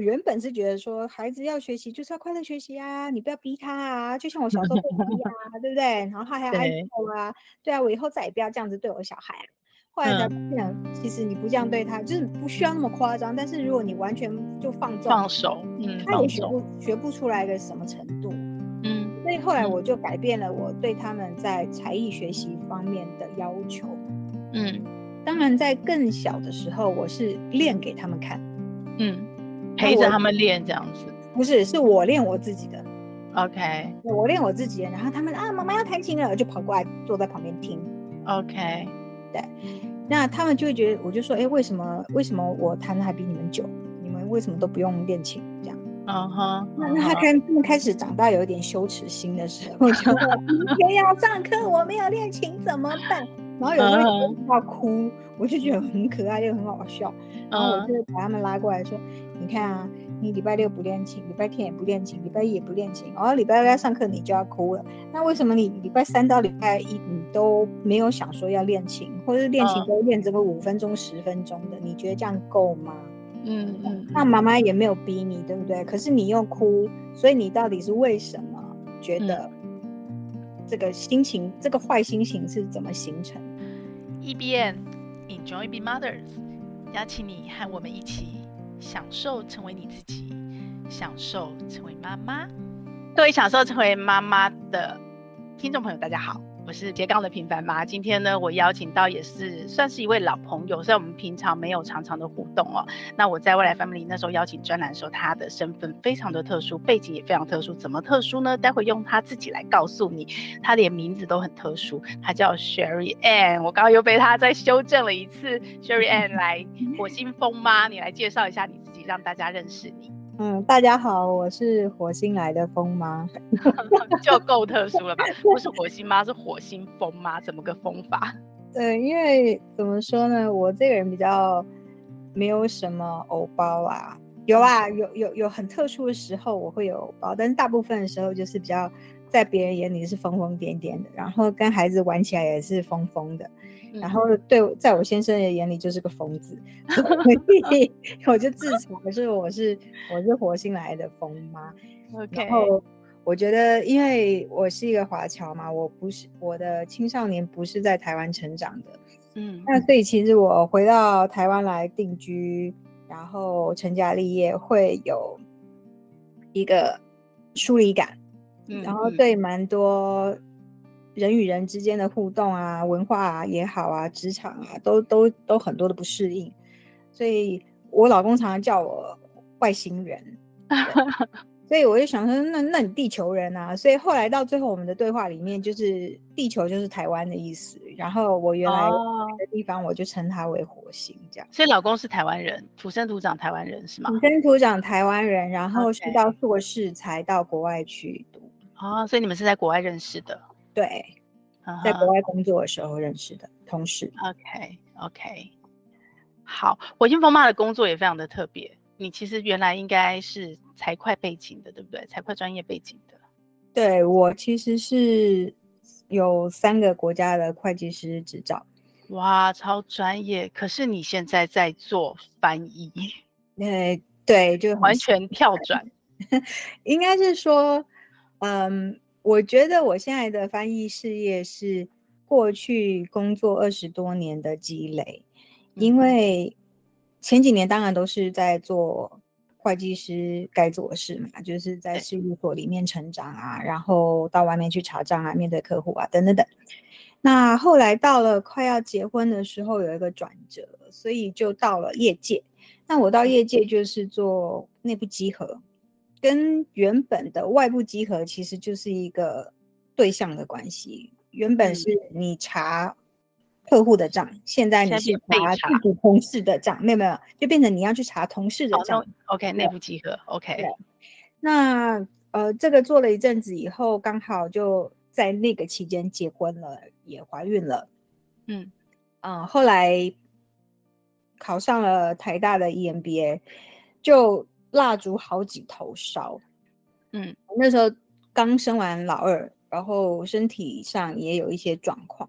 我原本是觉得说，孩子要学习就是要快乐学习啊，你不要逼他啊，就像我小时候被逼啊，对不对？然后他还要挨揍啊，对啊，我以后再也不要这样子对我小孩啊。后来才发现，嗯、其实你不这样对他，就是不需要那么夸张。但是如果你完全就放纵放手，嗯，他也学不学不出来个什么程度，嗯。所以后来我就改变了我对他们在才艺学习方面的要求，嗯。当然，在更小的时候，我是练给他们看，嗯，陪着他们练这样子。不是，是我练我自己的。OK，我练我自己的，然后他们啊，妈妈要弹琴了，就跑过来坐在旁边听。OK，对，那他们就会觉得，我就说，哎，为什么为什么我弹的还比你们久？你们为什么都不用练琴？这样，嗯哼，那那他开他们开始长大，有一点羞耻心的时候，就 明天要上课，我没有练琴怎么办？然后有时候要哭，uh. 我就觉得很可爱又很好笑。然后我就把他们拉过来说：“ uh. 你看啊，你礼拜六不练琴，礼拜天也不练琴，礼拜一也不练琴，然后礼拜六要上课你就要哭了。那为什么你礼拜三到礼拜一你都没有想说要练琴，或者是练琴都练这个五分钟、十分钟的？你觉得这样够吗？嗯嗯。那妈妈也没有逼你，对不对？可是你又哭，所以你到底是为什么觉得这个心情，这个坏心情是怎么形成？” EBN Enjoy be Mothers，邀请你和我们一起享受成为你自己，享受成为妈妈。各位享受成为妈妈的听众朋友，大家好。我是斜杠的平凡妈，今天呢，我邀请到也是算是一位老朋友，虽然我们平常没有常常的互动哦。那我在未来 Family 那时候邀请专栏的时候，他的身份非常的特殊，背景也非常特殊。怎么特殊呢？待会用他自己来告诉你。他连名字都很特殊，他叫 Sherry Ann。我刚刚又被他再修正了一次，Sherry Ann 来火星风妈，你来介绍一下你自己，让大家认识你。嗯，大家好，我是火星来的风妈，就够特殊了吧？不是火星妈，是火星风妈，怎么个风法？对，因为怎么说呢，我这个人比较没有什么偶包啊，有啊，有有有很特殊的时候我会有偶包，但是大部分的时候就是比较在别人眼里是疯疯癫癫的，然后跟孩子玩起来也是疯疯的。然后对，在我先生的眼里就是个疯子，所以我就自嘲说我是我是火星来的疯妈。然后我觉得，因为我是一个华侨嘛，我不是我的青少年不是在台湾成长的，嗯，那所以其实我回到台湾来定居，然后成家立业，会有一个疏离感，嗯，然后对蛮多。人与人之间的互动啊，文化啊也好啊，职场啊，都都都很多的不适应，所以我老公常常叫我外星人，所以我就想说，那那你地球人啊？所以后来到最后，我们的对话里面就是地球就是台湾的意思，然后我原来的地方我就称它为火星这样。所以老公是台湾人，土生土长台湾人是吗？土生土长台湾人，然后是到硕士才到国外去读。哦，所以你们是在国外认识的。对，在国外工作的时候认识的同事。OK OK，好，火星风妈的工作也非常的特别。你其实原来应该是财会背景的，对不对？财会专业背景的。对，我其实是有三个国家的会计师执照。哇，超专业！可是你现在在做翻译？对对，就完全跳转。应该是说，嗯。我觉得我现在的翻译事业是过去工作二十多年的积累，因为前几年当然都是在做会计师该做的事嘛，就是在事务所里面成长啊，然后到外面去查账啊，面对客户啊，等等等。那后来到了快要结婚的时候，有一个转折，所以就到了业界。那我到业界就是做内部稽核。跟原本的外部集合其实就是一个对象的关系。原本是你查客户的账，嗯、现在你是查自己同事的账，没有没有，就变成你要去查同事的账。OK，内部集合。OK。那呃，这个做了一阵子以后，刚好就在那个期间结婚了，也怀孕了。嗯嗯、呃，后来考上了台大的 EMBA，就。蜡烛好几头烧，嗯，那时候刚生完老二，然后身体上也有一些状况，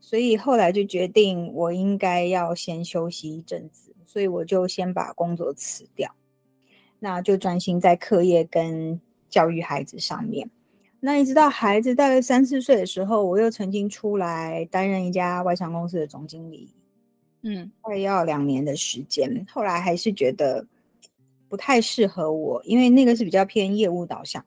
所以后来就决定我应该要先休息一阵子，所以我就先把工作辞掉。那就专心在课业跟教育孩子上面。那一直到孩子大概三四岁的时候，我又曾经出来担任一家外商公司的总经理，嗯，快要两年的时间。后来还是觉得不太适合我，因为那个是比较偏业务导向，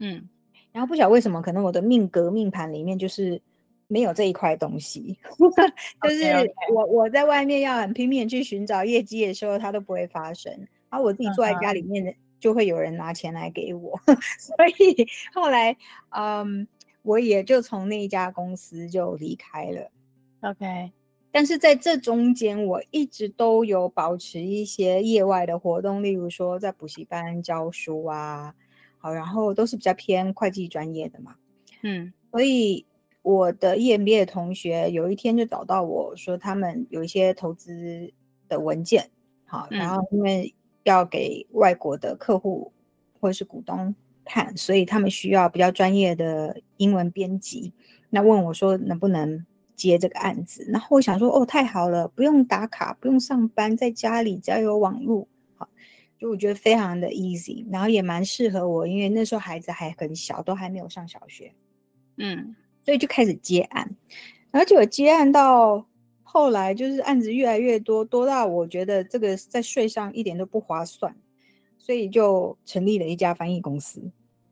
嗯，然后不晓得为什么，可能我的命格命盘里面就是没有这一块东西，就是我.我在外面要很拼命去寻找业绩的时候，它都不会发生，然后我自己坐在家里面的。Uh. 就会有人拿钱来给我，所以后来，嗯，我也就从那一家公司就离开了。OK，但是在这中间，我一直都有保持一些业外的活动，例如说在补习班教书啊，好，然后都是比较偏会计专业的嘛。嗯，所以我的 EMBA 的同学有一天就找到我说，他们有一些投资的文件，好，然后因为。要给外国的客户或者是股东看，所以他们需要比较专业的英文编辑。那问我说能不能接这个案子？然后我想说，哦，太好了，不用打卡，不用上班，在家里只要有网络，好，就我觉得非常的 easy，然后也蛮适合我，因为那时候孩子还很小，都还没有上小学，嗯，所以就开始接案，然后就有接案到。后来就是案子越来越多，多到我觉得这个在税上一点都不划算，所以就成立了一家翻译公司。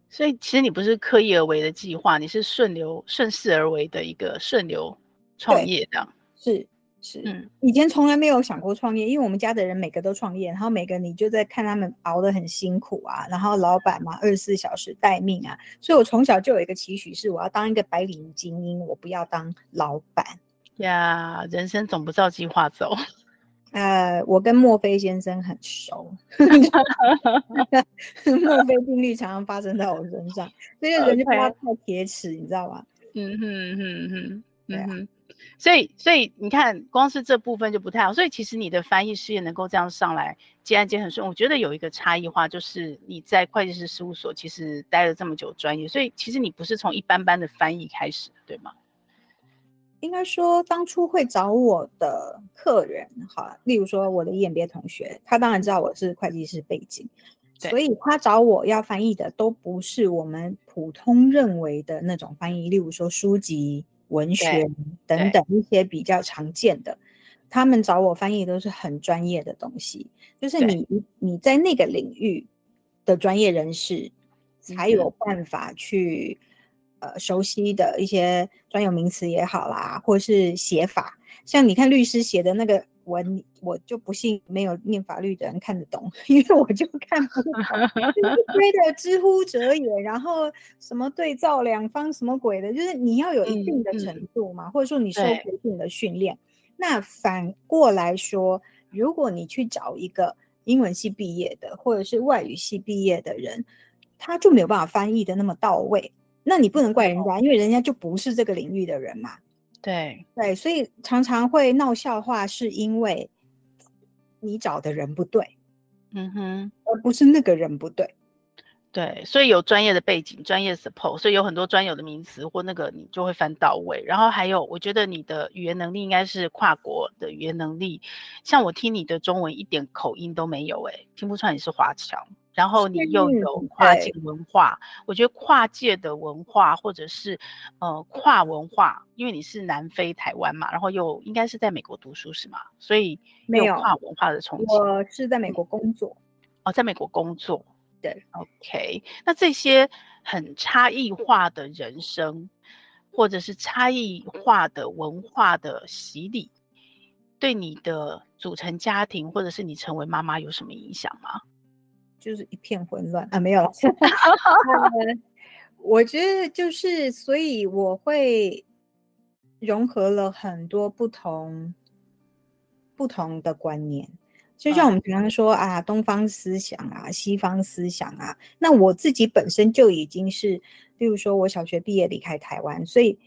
所以其实你不是刻意而为的计划，你是顺流顺势而为的一个顺流创业的。是是，嗯，以前从来没有想过创业，因为我们家的人每个都创业，然后每个你就在看他们熬得很辛苦啊，然后老板嘛，二十四小时待命啊，所以我从小就有一个期许是我要当一个白领精英，我不要当老板。呀，人生总不照计划走。呃，我跟墨菲先生很熟，墨菲定律常常发生在我身上，所以人就不要太铁齿，你知道吗？嗯哼哼哼，对啊。所以，所以你看，光是这部分就不太好。所以，其实你的翻译事业能够这样上来，接案接很顺。我觉得有一个差异化，就是你在会计师事务所其实待了这么久，专业，所以其实你不是从一般般的翻译开始，对吗？应该说，当初会找我的客人，哈，例如说我的 EMBA 同学，他当然知道我是会计师背景，所以他找我要翻译的都不是我们普通认为的那种翻译，例如说书籍、文学等等一些比较常见的，他们找我翻译都是很专业的东西，就是你你在那个领域的专业人士才有办法去。呃，熟悉的一些专有名词也好啦，或是写法，像你看律师写的那个文，我就不信没有念法律的人看得懂，因为我就看不懂，推的知乎者也，然后什么对照两方什么鬼的，就是你要有一定的程度嘛，嗯嗯、或者说你受过一定的训练。那反过来说，如果你去找一个英文系毕业的，或者是外语系毕业的人，他就没有办法翻译的那么到位。那你不能怪人家，因为人家就不是这个领域的人嘛。对对，所以常常会闹笑话，是因为你找的人不对，嗯哼，而不是那个人不对。对，所以有专业的背景，专业 support，所以有很多专有的名词或那个你就会翻到位。然后还有，我觉得你的语言能力应该是跨国的语言能力，像我听你的中文一点口音都没有，欸，哎，听不出来你是华侨。然后你又有跨境文化，我觉得跨界的文化或者是呃跨文化，因为你是南非台湾嘛，然后又应该是在美国读书是吗？所以没有跨文化的冲击。我是在美国工作，哦，在美国工作。对，OK。那这些很差异化的人生，或者是差异化的文化的洗礼，对你的组成家庭或者是你成为妈妈有什么影响吗？就是一片混乱啊，没有了。嗯，我觉得就是，所以我会融合了很多不同不同的观念，就像我们常常说啊，东方思想啊，西方思想啊。那我自己本身就已经是，例如说我小学毕业离开台湾，所以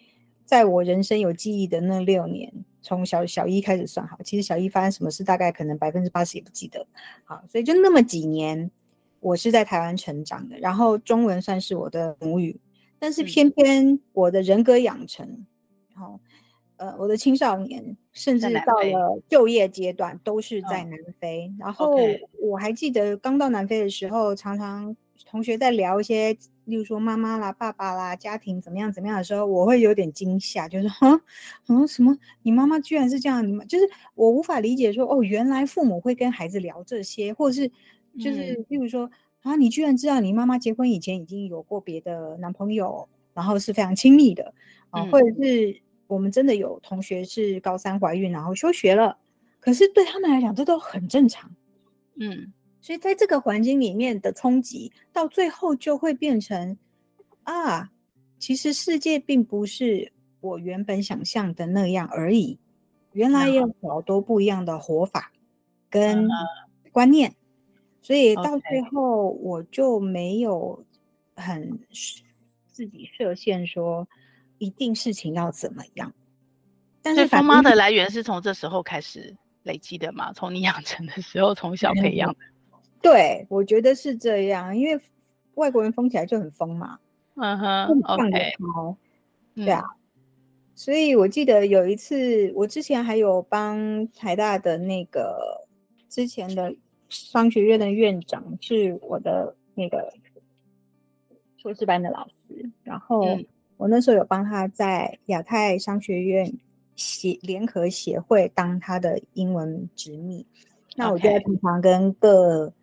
在我人生有记忆的那六年，从小小一开始算好，其实小一发生什么事，大概可能百分之八十也不记得。好，所以就那么几年。我是在台湾成长的，然后中文算是我的母语，但是偏偏我的人格养成，然后呃，我的青少年甚至到了就业阶段都是在南非。然后我还记得刚到南非的时候，常常同学在聊一些，例如说妈妈啦、爸爸啦、家庭怎么样怎么样的时候，我会有点惊吓，就是哈，嗯，什么？你妈妈居然是这样？你们就是我无法理解说，哦，原来父母会跟孩子聊这些，或者是就是例如说啊，你居然知道你妈妈结婚以前已经有过别的男朋友，然后是非常亲密的啊，或者是。我们真的有同学是高三怀孕，然后休学了，可是对他们来讲，这都很正常。嗯，所以在这个环境里面的冲击，到最后就会变成啊，其实世界并不是我原本想象的那样而已，原来有好多不一样的活法跟观念，所以到最后我就没有很自己设限说。一定事情要怎么样？但是疯妈的来源是从这时候开始累积的嘛？从你养成的时候，从小培养的。对，我觉得是这样，因为外国人疯起来就很疯嘛。嗯哼，OK。对啊，所以我记得有一次，我之前还有帮台大的那个之前的商学院的院长，是我的那个硕士班的老师，然后。嗯我那时候有帮他在亚太商学院协联合协会当他的英文执秘那我就在平常跟各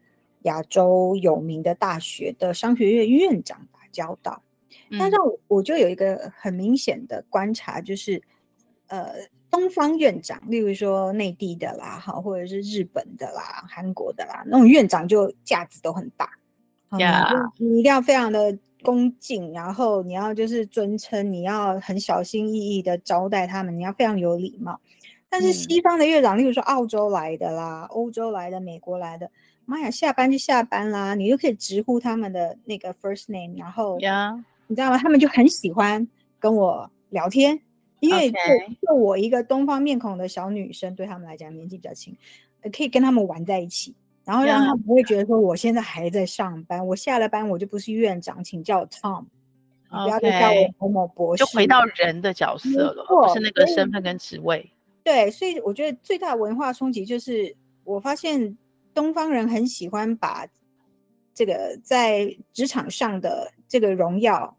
亚洲有名的大学的商学院院长打交道。那让我我就有一个很明显的观察，就是呃，东方院长，例如说内地的啦，好，或者是日本的啦、韩国的啦，那种院长就架子都很大，Yeah. 你你一定要非常的。恭敬，然后你要就是尊称，你要很小心翼翼的招待他们，你要非常有礼貌。但是西方的院长，嗯、例如说澳洲来的啦、欧洲来的、美国来的，妈呀，下班就下班啦，你就可以直呼他们的那个 first name，然后.你知道吗？他们就很喜欢跟我聊天，因为就就我一个东方面孔的小女生，对他们来讲年纪比较轻，可以跟他们玩在一起。然后让他不会觉得说我现在还在上班我下了班我就不是院长，请叫我 Tom，不要再叫我某某博士，就回到人的角色了，不是那个身份跟职位。对，所以我觉得最大的文化冲击就是，我发现东方人很喜欢把这个在职场上的这个荣耀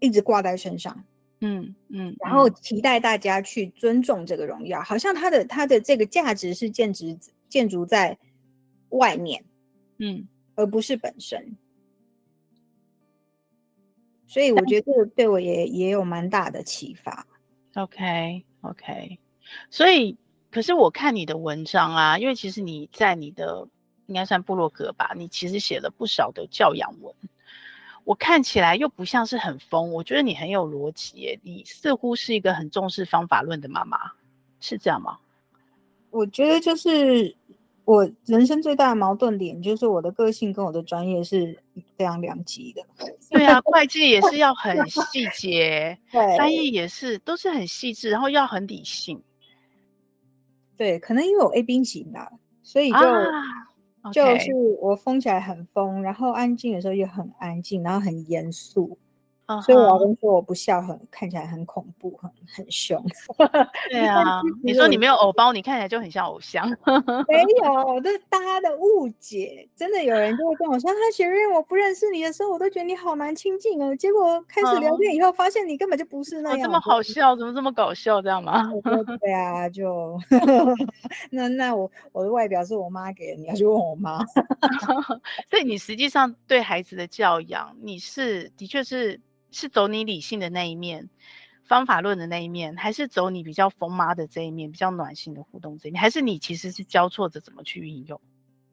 一直挂在身上，嗯嗯，然后期待大家去尊重这个荣耀，好像它的它的这个价值是建筑建筑在。外面，嗯，而不是本身，所以我觉得这个对我也也有蛮大的启发。OK，OK，所以可是我看你的文章啊，因为其实你在你的应该算部落格吧，你其实写了不少的教养文，我看起来又不像是很疯，我觉得你很有逻辑耶，你似乎是一个很重视方法论的妈妈，是这样吗？我觉得就是。我人生最大的矛盾点就是我的个性跟我的专业是非常两极的。对啊，会计也是要很细节，对，翻译也是都是很细致，然后要很理性。对，可能因为我 A B 型的，所以就、就是我疯起来很疯，然后安静的时候又很安静，然后很严肃。Uh huh. 所以我老公说我不笑很看起来很恐怖，很很凶。对啊，你说你没有偶包，你看起来就很像偶像。没有，这是大家的误解。真的有人就会跟我说，他学院我不认识你的时候，我都觉得你好难亲近哦。结果开始聊天以后，发现你根本就不是那样。这么好笑，怎么这么搞笑，这样吗？对啊，就 那那我我的外表是我妈给的，你要去问我妈。所以你实际上对孩子的教养，你是的确是。是走你理性的那一面，方法论的那一面，还是走你比较疯妈的这一面，比较暖心的互动这一面，还是你其实是交错着怎么去运用？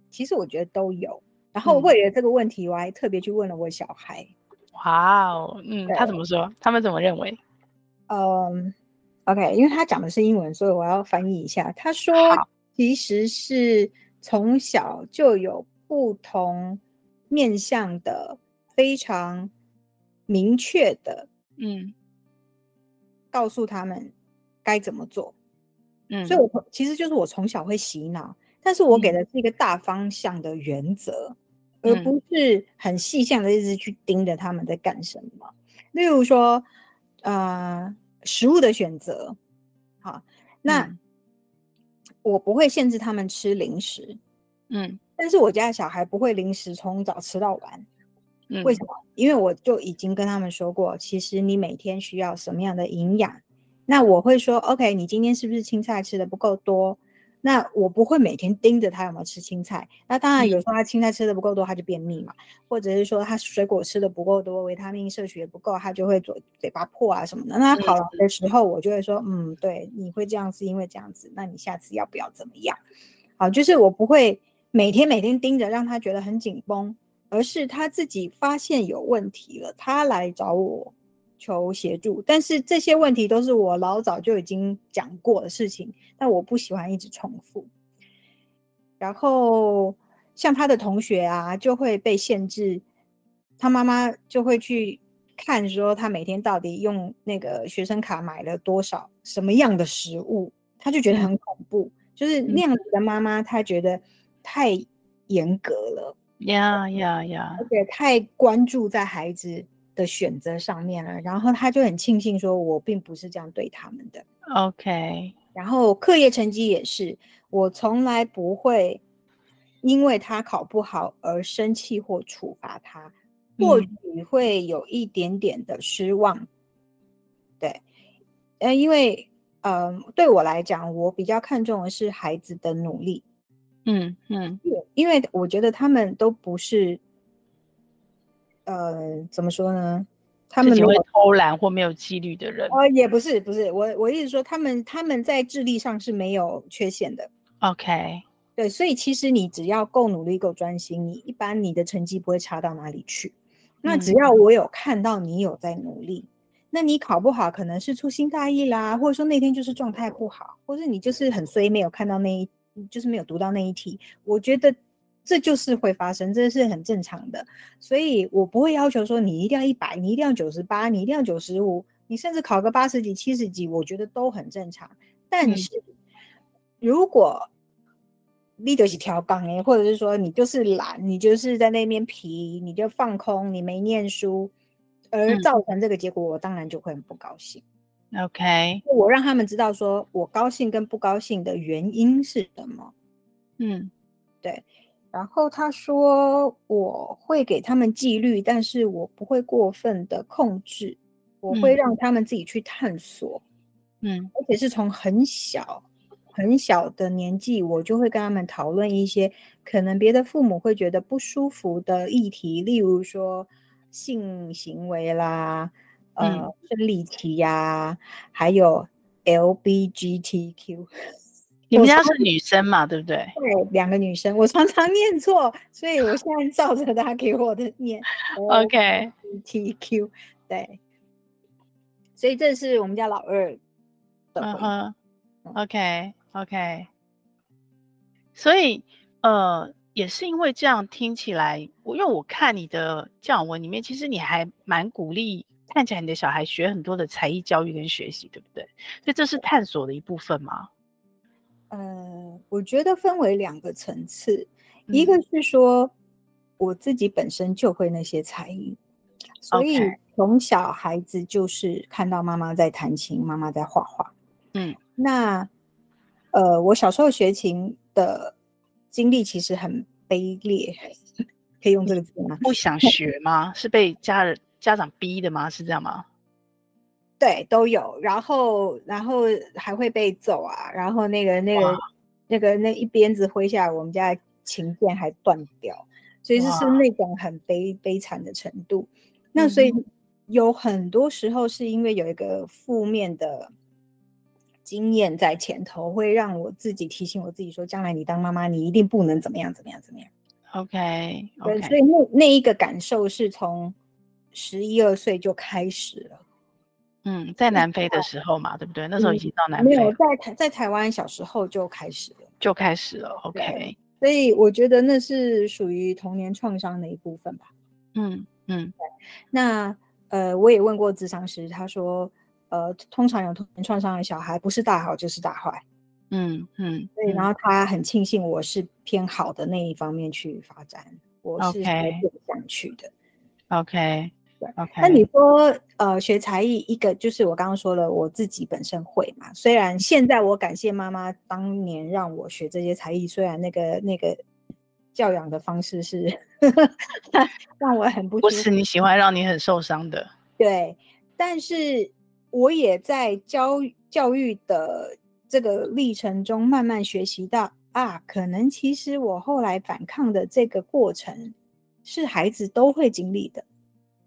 其实我觉得都有。然后为了这个问题，嗯、我还特别去问了我小孩。哇哦，嗯，他怎么说？他们怎么认为？嗯，OK，因为他讲的是英文，所以我要翻译一下。他说，其实是从小就有不同面向的非常。明确的，嗯，告诉他们该怎么做，嗯，所以我其实就是我从小会洗脑，但是我给的是一个大方向的原则，嗯、而不是很细项的一直去盯着他们在干什么。例如说，呃，食物的选择，好，那、嗯、我不会限制他们吃零食，嗯，但是我家的小孩不会零食从早吃到晚。嗯，为什么？因为我就已经跟他们说过，其实你每天需要什么样的营养。那我会说，OK，你今天是不是青菜吃的不够多？那我不会每天盯着他有没有吃青菜。那当然，有时候他青菜吃的不够多，他就便秘嘛；或者是说他水果吃的不够多，维他命摄取也不够，他就会嘴嘴巴破啊什么的。那他跑来的时候，我就会说，嗯，对，你会这样是因为这样子。那你下次要不要怎么样？好，就是我不会每天每天盯着，让他觉得很紧绷。而是他自己发现有问题了，他来找我求协助。但是这些问题都是我老早就已经讲过的事情，但我不喜欢一直重复。然后像他的同学啊，就会被限制，他妈妈就会去看说他每天到底用那个学生卡买了多少什么样的食物，他就觉得很恐怖。就是那样子的妈妈，她觉得太严格了。呀呀呀！而且太关注在孩子的选择上面了，然后他就很庆幸说：“我并不是这样对他们的。” OK。然后课业成绩也是，我从来不会因为他考不好而生气或处罚他，或许会有一点点的失望。嗯、对，呃，因为呃，对我来讲，我比较看重的是孩子的努力。嗯嗯，因为我觉得他们都不是，呃，怎么说呢？他们会偷懒或没有纪律的人。哦，也不是，不是，我我意思说，他们他们在智力上是没有缺陷的。OK，对，所以其实你只要够努力、够专心，你一般你的成绩不会差到哪里去。那只要我有看到你有在努力，嗯、那你考不好可能是粗心大意啦，或者说那天就是状态不好，或者你就是很衰，没有看到那一。就是没有读到那一题，我觉得这就是会发生，这是很正常的，所以我不会要求说你一定要一百，你一定要九十八，你一定要九十五，你甚至考个八十几、七十几，我觉得都很正常。但是，嗯、如果你就是调岗哎，或者是说你就是懒，你就是在那边皮，你就放空，你没念书，而造成这个结果，我当然就会很不高兴。OK，我让他们知道说我高兴跟不高兴的原因是什么。嗯，对。然后他说我会给他们纪律，但是我不会过分的控制，我会让他们自己去探索。嗯，而且是从很小很小的年纪，我就会跟他们讨论一些可能别的父母会觉得不舒服的议题，例如说性行为啦。呃，生理期呀，还有 LBGTQ，你们家是女生嘛，对不对？对，两个女生，我常常念错，所以我现在照着他给我的念。OK，LGBTQ，对，所以这是我们家老二的。嗯哼，OK，OK，所以呃。也是因为这样听起来，我因为我看你的教养文里面，其实你还蛮鼓励，看起来你的小孩学很多的才艺教育跟学习，对不对？所以这是探索的一部分吗？呃，我觉得分为两个层次，嗯、一个是说我自己本身就会那些才艺，所以从小孩子就是看到妈妈在弹琴，妈妈在画画。嗯，那呃，我小时候学琴的。经历其实很卑劣，可以用这个字吗？不想学吗？是被家人家长逼的吗？是这样吗？对，都有。然后，然后还会被揍啊。然后那个那个那个那一鞭子挥下来，我们家的琴键还断掉。所以就是那种很悲悲惨的程度。那所以有很多时候是因为有一个负面的。经验在前头，会让我自己提醒我自己说，将来你当妈妈，你一定不能怎么样怎么样怎么样。OK，对.所以那那一个感受是从十一二岁就开始了。嗯，在南非的时候嘛，对不对？那时候已经到南非。嗯、没有在台在台湾小时候就开始了，就开始了。OK，所以我觉得那是属于童年创伤的一部分吧。嗯嗯，对。那呃，我也问过咨商师，他说。呃，通常有童年创伤的小孩，不是大好就是大坏。嗯嗯，所以然后他很庆幸我是偏好的那一方面去发展，我是想去的。OK，对，OK。那你说，呃，学才艺，一个就是我刚刚说了，我自己本身会嘛。虽然现在我感谢妈妈当年让我学这些才艺，虽然那个那个教养的方式是 让我很不不是你喜欢，让你很受伤的。对，但是我也在教教育的这个历程中慢慢学习到啊，可能其实我后来反抗的这个过程是孩子都会经历的。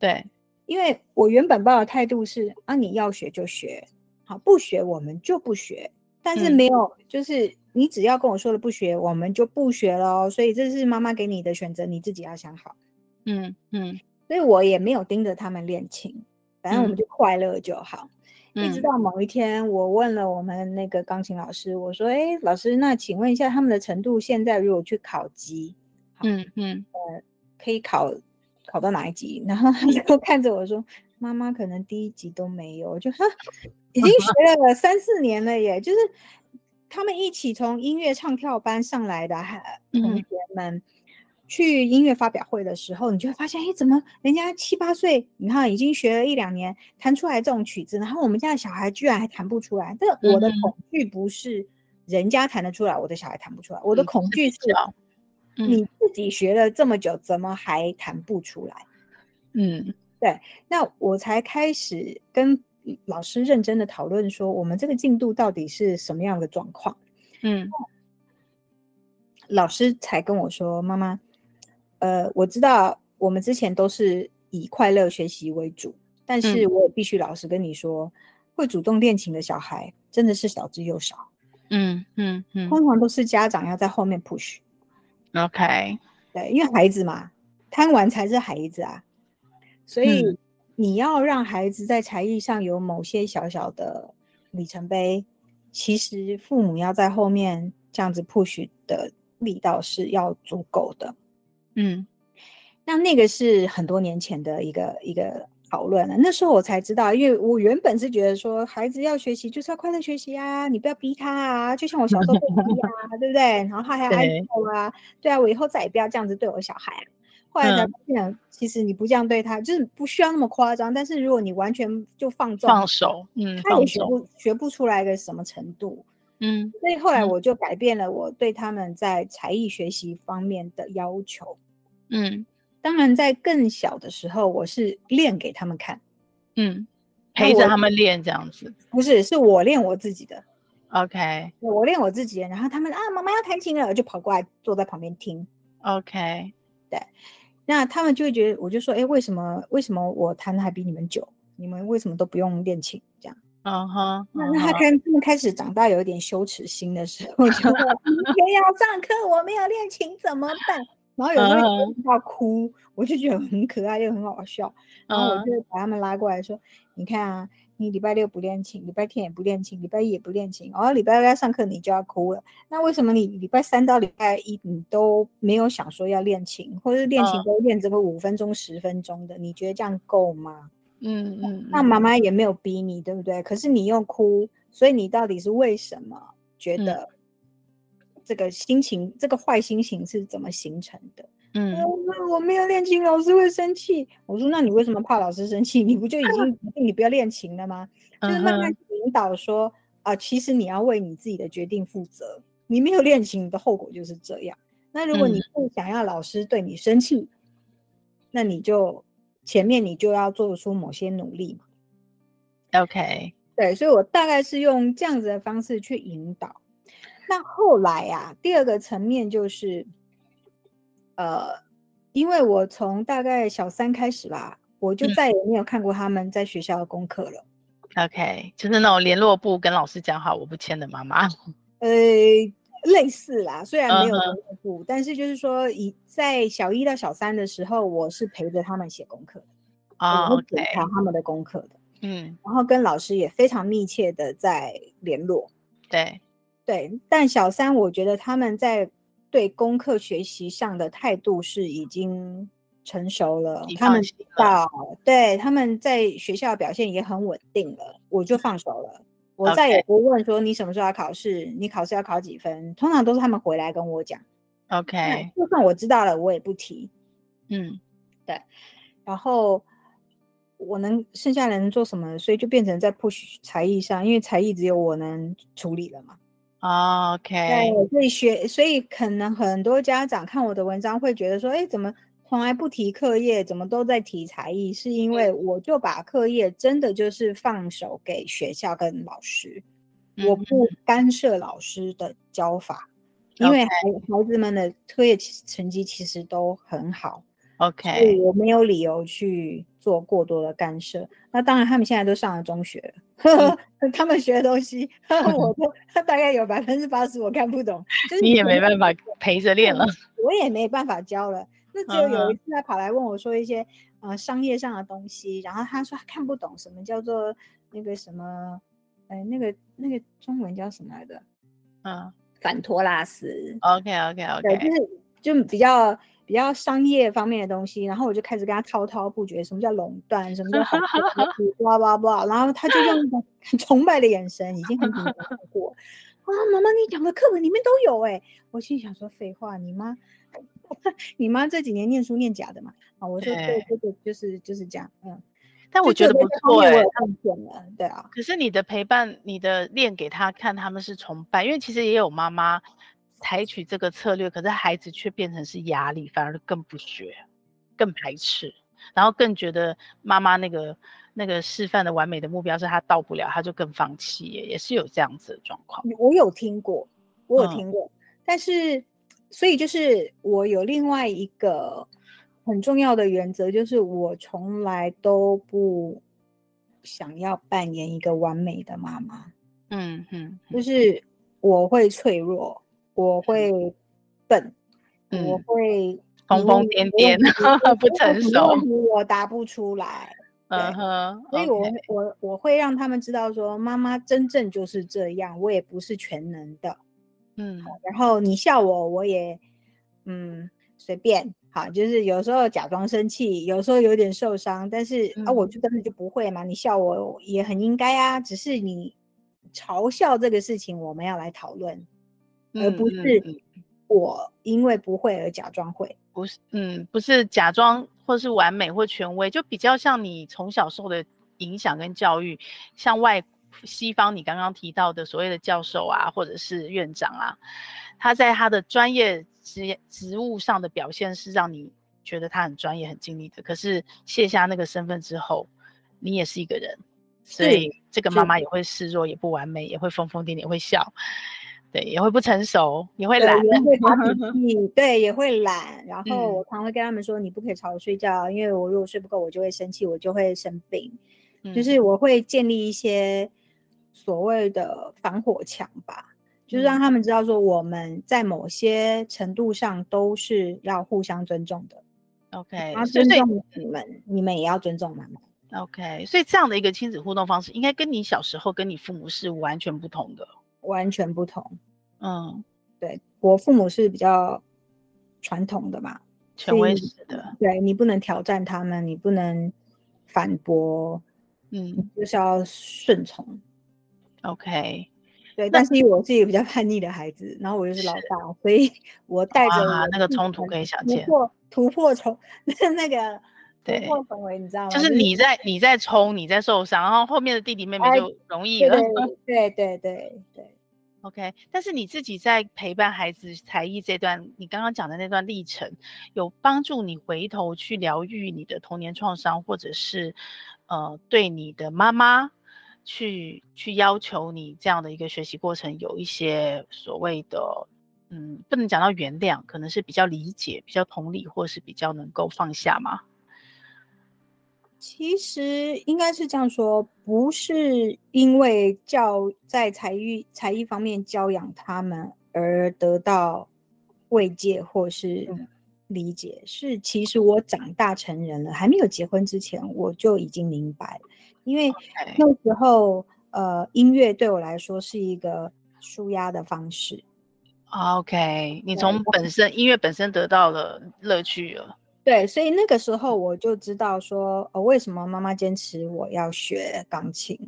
对，因为我原本抱的态度是啊，你要学就学，好，不学我们就不学。但是没有，嗯、就是你只要跟我说了不学，我们就不学了。所以这是妈妈给你的选择，你自己要想好。嗯嗯，所以我也没有盯着他们练琴，反正我们就快乐就好。嗯、一直到某一天，我问了我们那个钢琴老师，我说：“哎，老师，那请问一下他们的程度，现在如果去考级，嗯嗯，呃，可以考。”考到哪一集？然后他就看着我说：“妈妈可能第一集都没有。”就哈，已经学了三四年了耶。就是他们一起从音乐唱跳班上来的同学们，去音乐发表会的时候，你就会发现，哎，怎么人家七八岁，你看已经学了一两年，弹出来这种曲子，然后我们家的小孩居然还弹不出来。但我的恐惧不是人家弹得出来，我的小孩弹不出来，我的恐惧是。你自己学了这么久，怎么还弹不出来？嗯，对，那我才开始跟老师认真的讨论说，我们这个进度到底是什么样的状况？嗯，老师才跟我说，妈妈，呃，我知道我们之前都是以快乐学习为主，但是我也必须老实跟你说，嗯、会主动练琴的小孩真的是少之又少。嗯嗯嗯，通常都是家长要在后面 push。OK，对，因为孩子嘛，贪玩才是孩子啊，所以你要让孩子在才艺上有某些小小的里程碑，其实父母要在后面这样子 push 的力道是要足够的。嗯，那那个是很多年前的一个一个。讨论了，那时候我才知道，因为我原本是觉得说，孩子要学习就是要快乐学习啊，你不要逼他啊，就像我小时候不 逼啊，对不对？然后他还爱哭啊，对啊，我以后再也不要这样子对我小孩啊。后来才发现，其实你不这样对他，就是不需要那么夸张。但是如果你完全就放纵放手，嗯，他也学不学不出来个什么程度，嗯。所以后来我就改变了我对他们在才艺学习方面的要求，嗯。当然，在更小的时候，我是练给他们看，嗯，陪着他们练这样子。不是，是我练我自己的。OK，我练我自己的，然后他们啊，妈妈要弹琴了，就跑过来坐在旁边听。OK，对，那他们就会觉得，我就说，哎，为什么为什么我弹的还比你们久？你们为什么都不用练琴？这样。嗯哼。那那他开他们开始长大，有一点羞耻心的时候，就说 明天要上课，我没有练琴怎么办？然后有时候要哭，uh huh. 我就觉得很可爱又很好笑。然后我就把他们拉过来说：“ uh huh. 你看啊，你礼拜六不练琴，礼拜天也不练琴，礼拜一也不练琴，然后礼拜二要上课你就要哭了。那为什么你礼拜三到礼拜一你都没有想说要练琴，或者是练琴都练这个五分钟、十分钟的？你觉得这样够吗？”嗯嗯。那妈妈也没有逼你，对不对？可是你又哭，所以你到底是为什么觉得？这个心情，这个坏心情是怎么形成的？嗯，我没有练琴，老师会生气。我说，那你为什么怕老师生气？你不就已经决定你不要练琴了吗？嗯、就是慢慢引导说啊，其实你要为你自己的决定负责。你没有练琴的后果就是这样。那如果你不想要老师对你生气，嗯、那你就前面你就要做出某些努力嘛。OK，对，所以我大概是用这样子的方式去引导。那后来啊，第二个层面就是，呃，因为我从大概小三开始吧，我就再也没有看过他们在学校的功课了。嗯、OK，就是那种联络部跟老师讲好我不签的妈妈。呃，类似啦，虽然没有联络部，uh huh. 但是就是说，以在小一到小三的时候，我是陪着他们写功课的，啊、oh, OK，查他们的功课的，嗯，然后跟老师也非常密切的在联络，对。对，但小三我觉得他们在对功课学习上的态度是已经成熟了，他们知道，对，他们在学校表现也很稳定了，我就放手了，我再也不问说你什么时候要考试，你考试要考几分，通常都是他们回来跟我讲。OK，就算我知道了，我也不提。嗯，对，然后我能剩下能做什么，所以就变成在 push 才艺上，因为才艺只有我能处理了嘛。Oh, OK，对，所以学，所以可能很多家长看我的文章会觉得说，哎，怎么从来不提课业，怎么都在提才艺？是因为我就把课业真的就是放手给学校跟老师，嗯、我不干涉老师的教法，嗯、因为孩孩子们的课业成绩其实都很好。OK，所以我没有理由去做过多的干涉。那当然，他们现在都上了中学 他们学的东西，我都大概有百分之八十我看不懂。就是、你也没办法陪着练了，我也没办法教了。那只有有一次他跑来问我说一些、uh-huh. 呃商业上的东西，然后他说他看不懂什么叫做那个什么，哎、呃，那个那个中文叫什么来着？嗯、uh-huh.，反托拉斯。OK OK OK，对，就是就比较。比较商业方面的东西，然后我就开始跟他滔滔不绝，什么叫垄断，什么叫好，哇哇哇，然后他就用那种很崇拜的眼神，已经很紧张过。啊，妈妈，你讲的课本里面都有哎，我心想说废话，你妈，你妈这几年念书念假的嘛？啊，我说对，这个就是就是这样，嗯。但我觉得不错哎，对啊。可是你的陪伴，你的练给他看，他们是崇拜，因为其实也有妈妈。采取这个策略，可是孩子却变成是压力，反而更不学，更排斥，然后更觉得妈妈那个那个示范的完美的目标是他到不了，他就更放弃，也是有这样子的状况。我有听过，我有听过，嗯、但是所以就是我有另外一个很重要的原则，就是我从来都不想要扮演一个完美的妈妈。嗯嗯，就是我会脆弱。我会笨，嗯、我会疯疯癫癫，不成熟，我答不出来。嗯哼，所以我、我我会让他们知道说，妈妈真正就是这样，我也不是全能的。嗯，然后你笑我，我也嗯随便。好，就是有时候假装生气，有时候有点受伤，但是、嗯、啊，我就根本就不会嘛。你笑我也很应该啊，只是你嘲笑这个事情，我们要来讨论。而不是我因为不会而假装会，不是，嗯，不是假装或是完美或权威，就比较像你从小受的影响跟教育，像外西方你刚刚提到的所谓的教授啊，或者是院长啊，他在他的专业职职务上的表现是让你觉得他很专业、很尽力的，可是卸下那个身份之后，你也是一个人，所以这个妈妈也会示弱，也不完美，也会疯疯癫癫，也会笑。对，也会不成熟，也会懒，也会发脾 气，对，也会懒。然后我常会跟他们说，嗯、你不可以吵我睡觉，因为我如果睡不够，我就会生气，我就会生病。嗯、就是我会建立一些所谓的防火墙吧，就是让他们知道说，我们在某些程度上都是要互相尊重的。OK，尊重你们，你们也要尊重妈妈。OK，所以这样的一个亲子互动方式，应该跟你小时候跟你父母是完全不同的。完全不同，嗯，对，我父母是比较传统的嘛，权威式的，对，你不能挑战他们，你不能反驳，嗯，就是要顺从，OK，对，但是我是一个比较叛逆的孩子，然后我又是老大，所以。我带着那个冲突可以想见，突破突破重 那那个突破重围，你知道吗？就是？你在你在冲，你在受伤，然后后面的弟弟妹妹就容易了，对对对对。OK，但是你自己在陪伴孩子才艺这段，你刚刚讲的那段历程，有帮助你回头去疗愈你的童年创伤，或者是呃，对你的妈妈去去要求你这样的一个学习过程，有一些所谓的嗯，不能讲到原谅，可能是比较理解、比较同理，或是比较能够放下吗？其实应该是这样说，不是因为教在才艺才艺方面教养他们而得到慰藉或是理解，是其实我长大成人了，还没有结婚之前，我就已经明白，因为那时候呃，音乐对我来说是一个舒压的方式。OK，你从本身音乐本身得到了乐趣了。对，所以那个时候我就知道说，呃，为什么妈妈坚持我要学钢琴，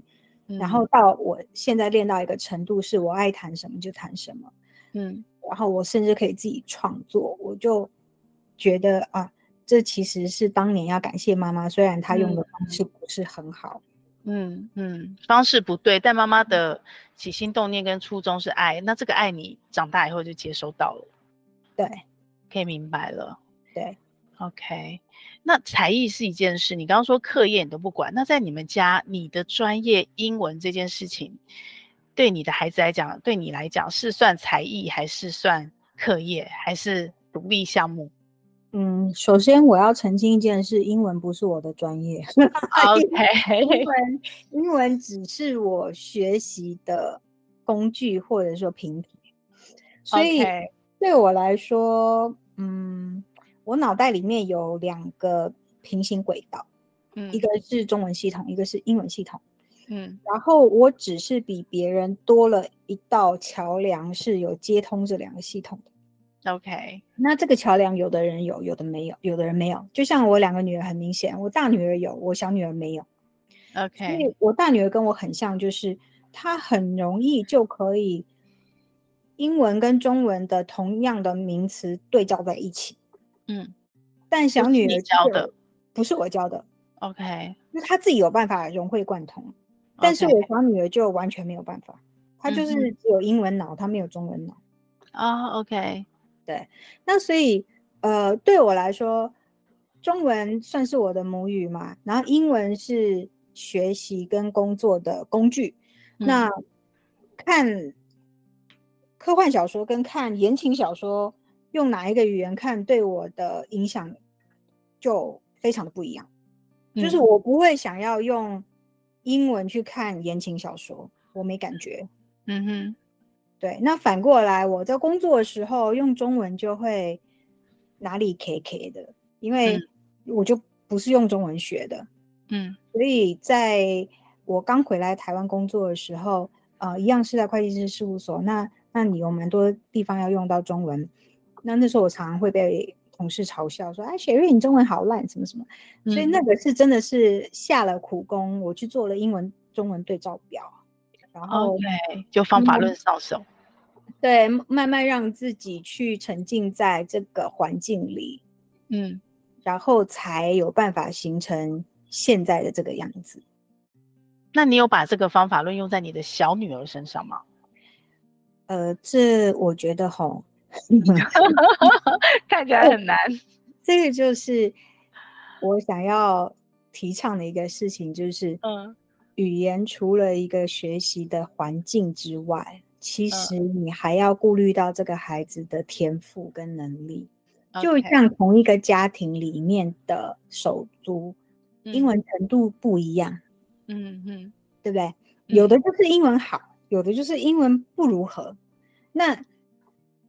嗯，然后到我现在练到一个程度，是我爱弹什么就弹什么，嗯，然后我甚至可以自己创作，我就觉得啊，这其实是当年要感谢妈妈，虽然她用的方式不是很好，嗯嗯，方式不对，但妈妈的起心动念跟初衷是爱，那这个爱你长大以后就接收到了，对，可以明白了，对，OK。那才艺是一件事，你刚刚说课业你都不管，那在你们家，你的专业英文这件事情，对你的孩子来讲，对你来讲是算才艺还是算课业，还是独立项目？嗯，首先我要澄清一件事，英文不是我的专业。OK，英文英文只是我学习的工具或者说平台，所以对我来说，嗯。我脑袋里面有两个平行轨道，嗯，一个是中文系统，一个是英文系统，嗯，然后我只是比别人多了一道桥梁，是有接通这两个系统的。OK，那这个桥梁有的人有，有的没有，有的人没有。就像我两个女儿，很明显，我大女儿有，我小女儿没有。OK，所以我大女儿跟我很像，就是她很容易就可以英文跟中文的同样的名词对照在一起。嗯，但小女儿教的不是我教的，OK，就她自己有办法融会贯通，okay. 但是我小女儿就完全没有办法，她就是只有英文脑，她、嗯、没有中文脑啊、oh,，OK，对，那所以呃，对我来说，中文算是我的母语嘛，然后英文是学习跟工作的工具，嗯、那看科幻小说跟看言情小说。用哪一个语言看对我的影响就非常的不一样，嗯，就是我不会想要用英文去看言情小说，我没感觉。嗯哼，对。那反过来，我在工作的时候用中文就会哪里 K K 的，因为我就不是用中文学的。嗯，所以在我刚回来台湾工作的时候，呃，一样是在会计师事务所，那那你有蛮多地方要用到中文。那那时候我常常会被同事嘲笑说：“哎，雪瑞，你中文好烂，什么什么。嗯”所以那个是真的是下了苦功，我去做了英文中文对照表，然后 OK 就方法论上手，对，慢慢让自己去沉浸在这个环境里，嗯，然后才有办法形成现在的这个样子。那你有把这个方法论用在你的小女儿身上吗？呃，这我觉得吼。看起来很难。这个就是我想要提倡的一个事情，就是，嗯，语言除了一个学习的环境之外，其实你还要顾虑到这个孩子的天赋跟能力。就像同一个家庭里面的手足，英文程度不一样，嗯嗯，对不对？有的就是英文好，有的就是英文不如何。那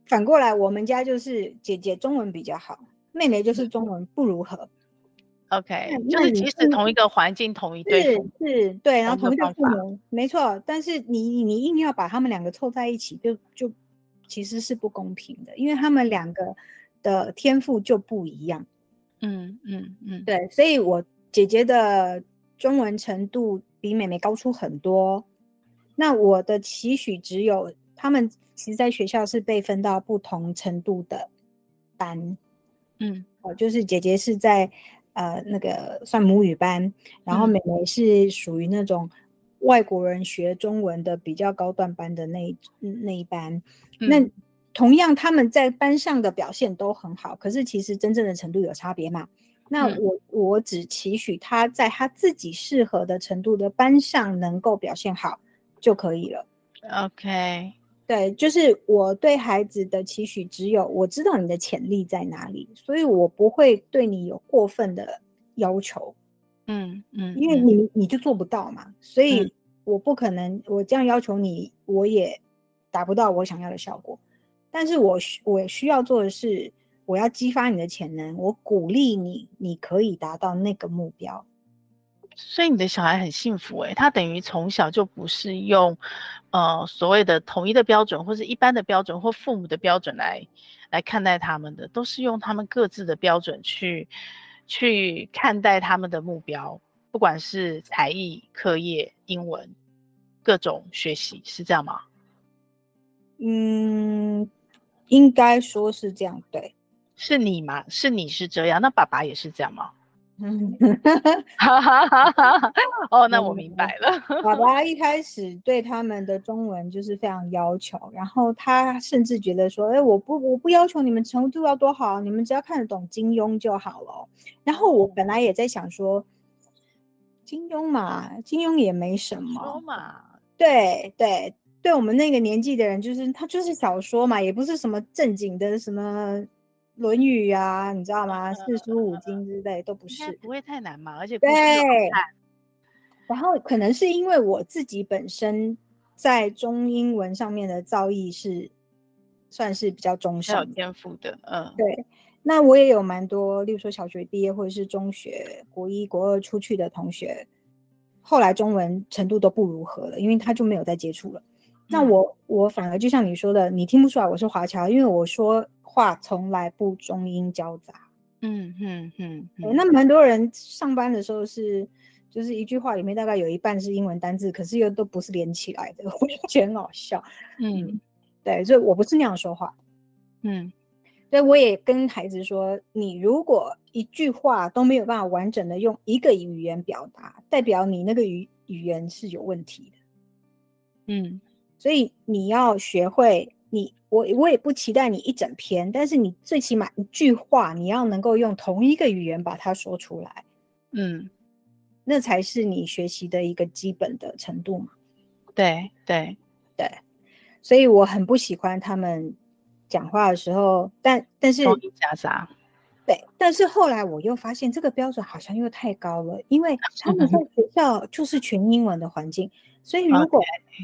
反过来，我们家就是姐姐中文比较好，妹妹就是中文不如何。OK，就是即使同一个环境，同一对是是，对，然后同一个父母，没错。但是你你硬要把他们两个凑在一起，就就其实是不公平的，因为他们两个的天赋就不一样。嗯嗯嗯，对，所以我姐姐的中文程度比妹妹高出很多。那我的期许只有他们。其实，在学校是被分到不同程度的班，嗯，哦，就是姐姐是在呃那个算母语班，然后妹妹是属于那种外国人学中文的比较高段班的那那一班。嗯。那同样他们在班上的表现都很好，可是其实真正的程度有差别嘛？那我、嗯、我只期许他在他自己适合的程度的班上能够表现好就可以了。OK。对，就是我对孩子的期许只有我知道你的潜力在哪里，所以我不会对你有过分的要求，嗯嗯，因为你你就做不到嘛，所以我不可能我这样要求你，我也达不到我想要的效果。但是我需我需要做的是，我要激发你的潜能，我鼓励你，你可以达到那个目标。所以你的小孩很幸福诶，他等于从小就不是用，呃，所谓的统一的标准或是一般的标准或父母的标准来来看待他们的，都是用他们各自的标准去去看待他们的目标，不管是才艺、课业、英文，各种学习，是这样吗？嗯，应该说是这样，对。是你吗？是你是这样，那爸爸也是这样吗？嗯，哦，那我明白了。爸爸一开始对他们的中文就是非常要求，然后他甚至觉得说：“哎，我不，我不要求你们程度要多好，你们只要看得懂金庸就好了。”然后我本来也在想说，金庸嘛，金庸也没什么。嘛，对对，对我们那个年纪的人，就是他就是小说嘛，也不是什么正经的什么。《论语》啊，你知道吗？四书五经之类都不是，不会太难嘛，而且对。然后可能是因为我自己本身在中英文上面的造诣是算是比较中上，有天赋的，嗯，对。那我也有蛮多，例如说小学毕业或者是中学国一、国二出去的同学，后来中文程度都不如何了，因为他就没有再接触了。嗯、那我我反而就像你说的，你听不出来我是华侨，因为我说。话从来不中英交杂，嗯嗯嗯，那蛮多人上班的时候是，就是一句话里面大概有一半是英文单字，可是又都不是连起来的，我就觉得很好笑。嗯，对，所以我不是那样说话。嗯，所以我也跟孩子说，你如果一句话都没有办法完整的用一个语言表达，代表你那个语语言是有问题的。嗯，所以你要学会。你我我也不期待你一整篇，但是你最起码一句话，你要能够用同一个语言把它说出来，嗯，那才是你学习的一个基本的程度嘛。对对对，所以我很不喜欢他们讲话的时候，但但是夹杂，对，但是后来我又发现这个标准好像又太高了，因为 他们在学校就是全英文的环境。所以，如果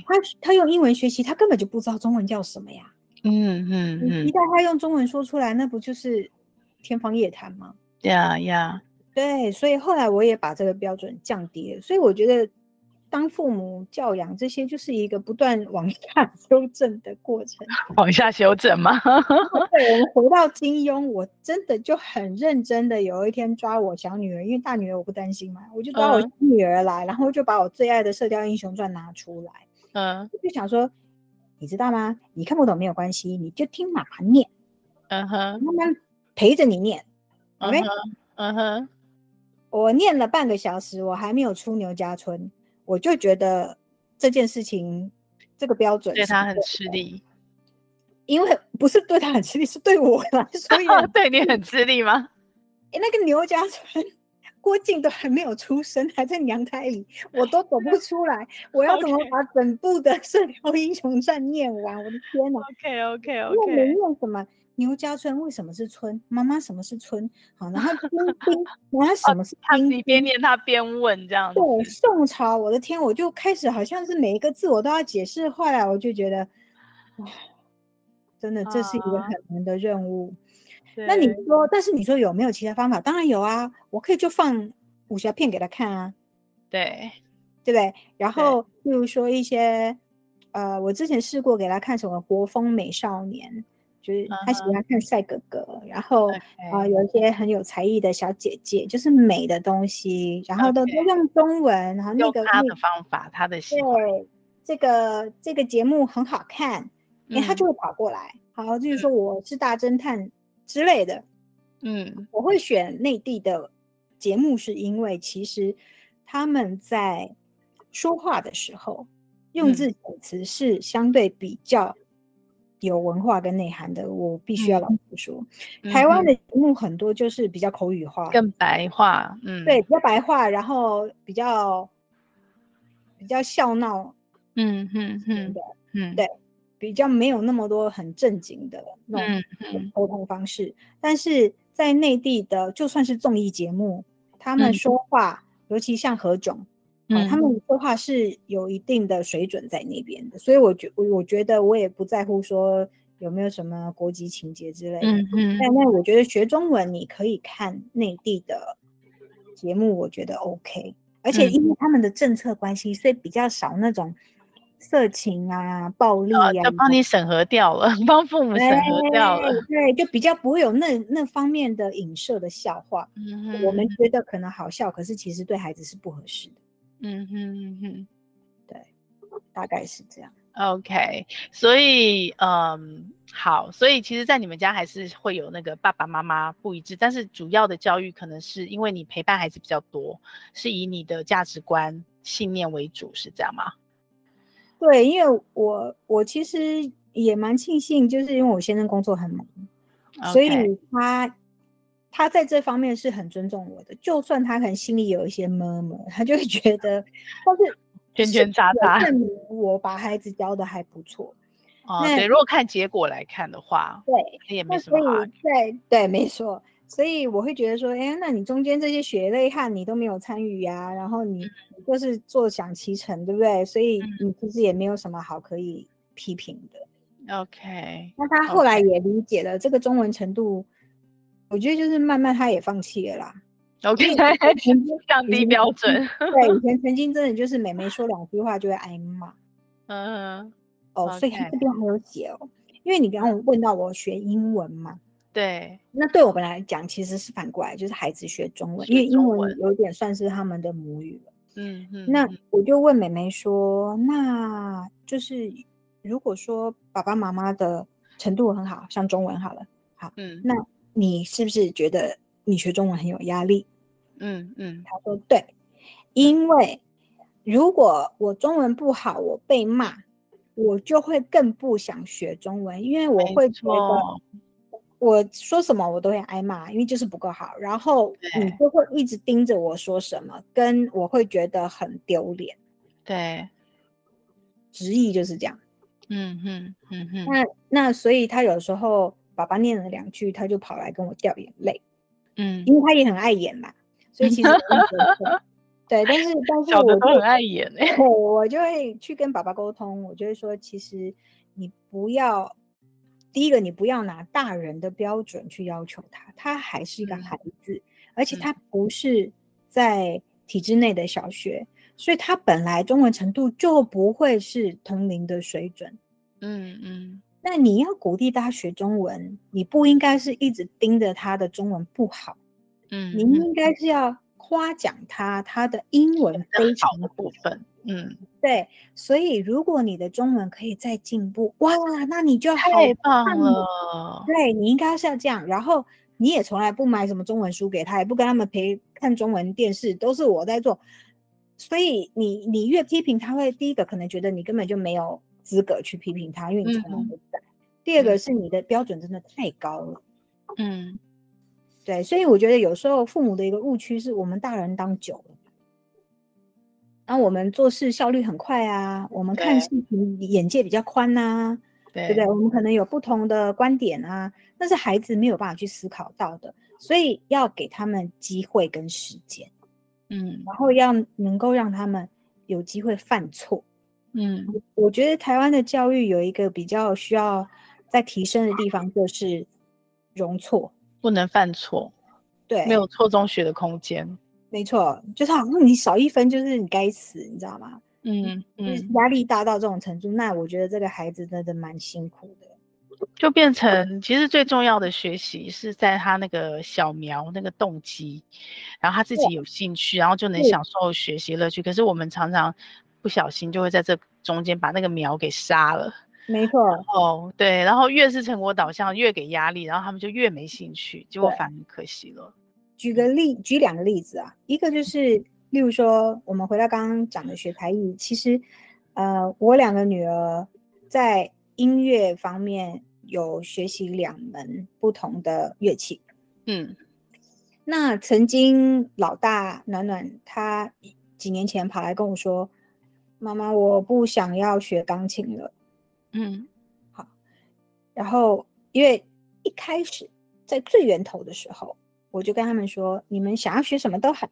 他他用英文学习，他根本就不知道中文叫什么呀。嗯嗯嗯。一旦他用中文说出来，那不就是天方夜谭吗？呀呀。对，所以后来我也把这个标准降低了。所以我觉得。当父母教养这些，就是一个不断往下 修正的过程。往下修正吗？对，我们回到金庸，我真的就很认真的，有一天抓我小女儿，因为大女儿我不担心嘛，我就抓我小女儿来，嗯、然后就把我最爱的《射雕英雄传》拿出来，嗯，就想说，你知道吗？你看不懂没有关系，你就听妈妈念，嗯哼，妈妈陪着你念，OK，嗯哼，我念了半个小时，我还没有出牛家村。我就觉得这件事情，这个标准对，他很吃力，因为不是对他很吃力，是对我来说，对你很吃力吗？哎，那个牛家村，郭靖都还没有出生，还在娘胎里，我都走不出来，我要怎么把整部的《射雕英雄传》念完？我的天哪！OK OK OK，念念什么？牛家村为什么是村？妈妈什么是村？好，然后兵兵，然后什么是兵？他一边念他边问这样子。对，宋朝，我的天，我就开始好像是每一个字我都要解释。后来我就觉得，哇，真的这是一个很难的任务。啊、那你说，但是你说有没有其他方法？当然有啊，我可以就放武侠片给他看啊。对，对不对？然后比如说一些，呃，我之前试过给他看什么《国风美少年》。就是他喜欢看帅哥哥，uh -huh. 然后啊、有一些很有才艺的小姐姐，就是美的东西，然后都都用中文然后那个用他的方法，他的喜欢对这个这个节目很好看，哎、嗯，他就会跑过来，好，就是说我是大侦探之类的，嗯，我会选内地的节目，是因为其实他们在说话的时候用字遣词是相对比较。有文化跟内涵的，我必须要老实说，嗯、台湾的节目很多就是比较口语化，更白话，嗯，对，比较白话，然后比较比较笑闹，嗯嗯嗯，嗯，对，比较没有那么多很正经的那种沟通方式，嗯嗯、但是在内地的，就算是综艺节目，他们说话，嗯、尤其像何炅。嗯、他们说话是有一定的水准在那边的，所以我觉我觉得我也不在乎说有没有什么国籍情节之类的。嗯嗯。但那我觉得学中文你可以看内地的节目，我觉得 OK。而且因为他们的政策关系，所以比较少那种色情啊、暴力啊，就帮你审核掉了，帮父母审核掉了。对，就比较不会有那那方面的影射的笑话。嗯。我们觉得可能好笑，可是其实对孩子是不合适的。嗯哼嗯哼，对，大概是这样。OK，所以嗯，好，所以其实，在你们家还是会有那个爸爸妈妈不一致，但是主要的教育可能是因为你陪伴孩子比较多，是以你的价值观信念为主，是这样吗？对，因为我我其实也蛮庆幸，就是因为我先生工作很忙，Okay. 所以他他在这方面是很尊重我的，就算他可能心里有一些闷闷，他就会觉得，但是。圈圈叉叉，证明我把孩子教的还不错。哦，对，如果看结果来看的话，对，也没什么好。对对，没错。所以我会觉得说，哎，那你中间这些血泪汗你都没有参与呀，然后你就是坐享其成，对不对？所以你其实也没有什么好可以批评的。OK。那他后来也理解了这个中文程度，我觉得就是慢慢他也放弃了啦。OK，降低标准。对，以 前曾经真的就是美眉说两句话就会挨骂。嗯，哦，所以他这边还有写哦，因为你刚刚问到我学英文嘛。对。那对我们来讲，其实是反过来，就是孩子学中文，因为英文有点算是他们的母语了。嗯嗯。那我就问妹妹说，那就是如果说爸爸妈妈的程度很好，像中文好了，好，嗯，那你是不是觉得你学中文很有压力？嗯嗯，她说对，因为如果我中文不好，我被骂，我就会更不想学中文，因为我会觉得我说什么我都会挨骂，因为就是不够好。然后你就会一直盯着我说什么，跟我会觉得很丢脸。对，直译就是这样。嗯哼嗯哼。那那所以他有时候爸爸念了两句，他就跑来跟我掉眼泪。嗯，因为他也很爱演嘛。所以其实 对，但是但是我就很爱演哎，我就会去跟爸爸沟通，我就会说，其实你不要第一个，你不要拿大人的标准去要求他，他还是一个孩子，而且他不是在体制内的小学，所以他本来中文程度就不会是同龄的水准。嗯嗯，那你要鼓励他学中文，你不应该是一直盯着他的中文不好。嗯，您应该是要夸奖他，他的英文非常的部分。嗯，对，所以如果你的中文可以再进步，哇，那你就太棒了。对，你应该是要这样。然后你也从来不买什么中文书给他，也不跟他们陪看中文电视，都是我在做。所以你你越批评他，会第一个可能觉得你根本就没有资格去批评他，因为你从来不在。嗯、第二个是你的标准真的太高了。嗯。对，所以我觉得有时候父母的一个误区是我们大人当久了，然后我们做事效率很快啊，我们看事情眼界比较宽呐、啊，对，对不对？我们可能有不同的观点啊，但是孩子没有办法去思考到的，所以要给他们机会跟时间，嗯，然后要能够让他们有机会犯错，嗯，我觉得台湾的教育有一个比较需要在提升的地方，就是容错。不能犯错，对，没有错中学的空间。没错，就是好像你少一分就是你该死，你知道吗？嗯嗯，压力大到这种程度，那我觉得这个孩子真的蛮辛苦的。就变成其实最重要的学习是在他那个小苗那个动机，然后他自己有兴趣，然后就能享受学习乐趣。可是我们常常不小心就会在这中间把那个苗给杀了。没错，哦，对，然后越是成果导向，越给压力，然后他们就越没兴趣，结果反而可惜了。举个例，举两个例子啊，一个就是，例如说，我们回到刚刚讲的学才艺，其实，呃，我两个女儿在音乐方面有学习两门不同的乐器。嗯，那曾经老大暖暖，她几年前跑来跟我说：“妈妈，我不想要学钢琴了。”嗯，好。然后，因为一开始在最源头的时候，我就跟他们说：“你们想要学什么都好，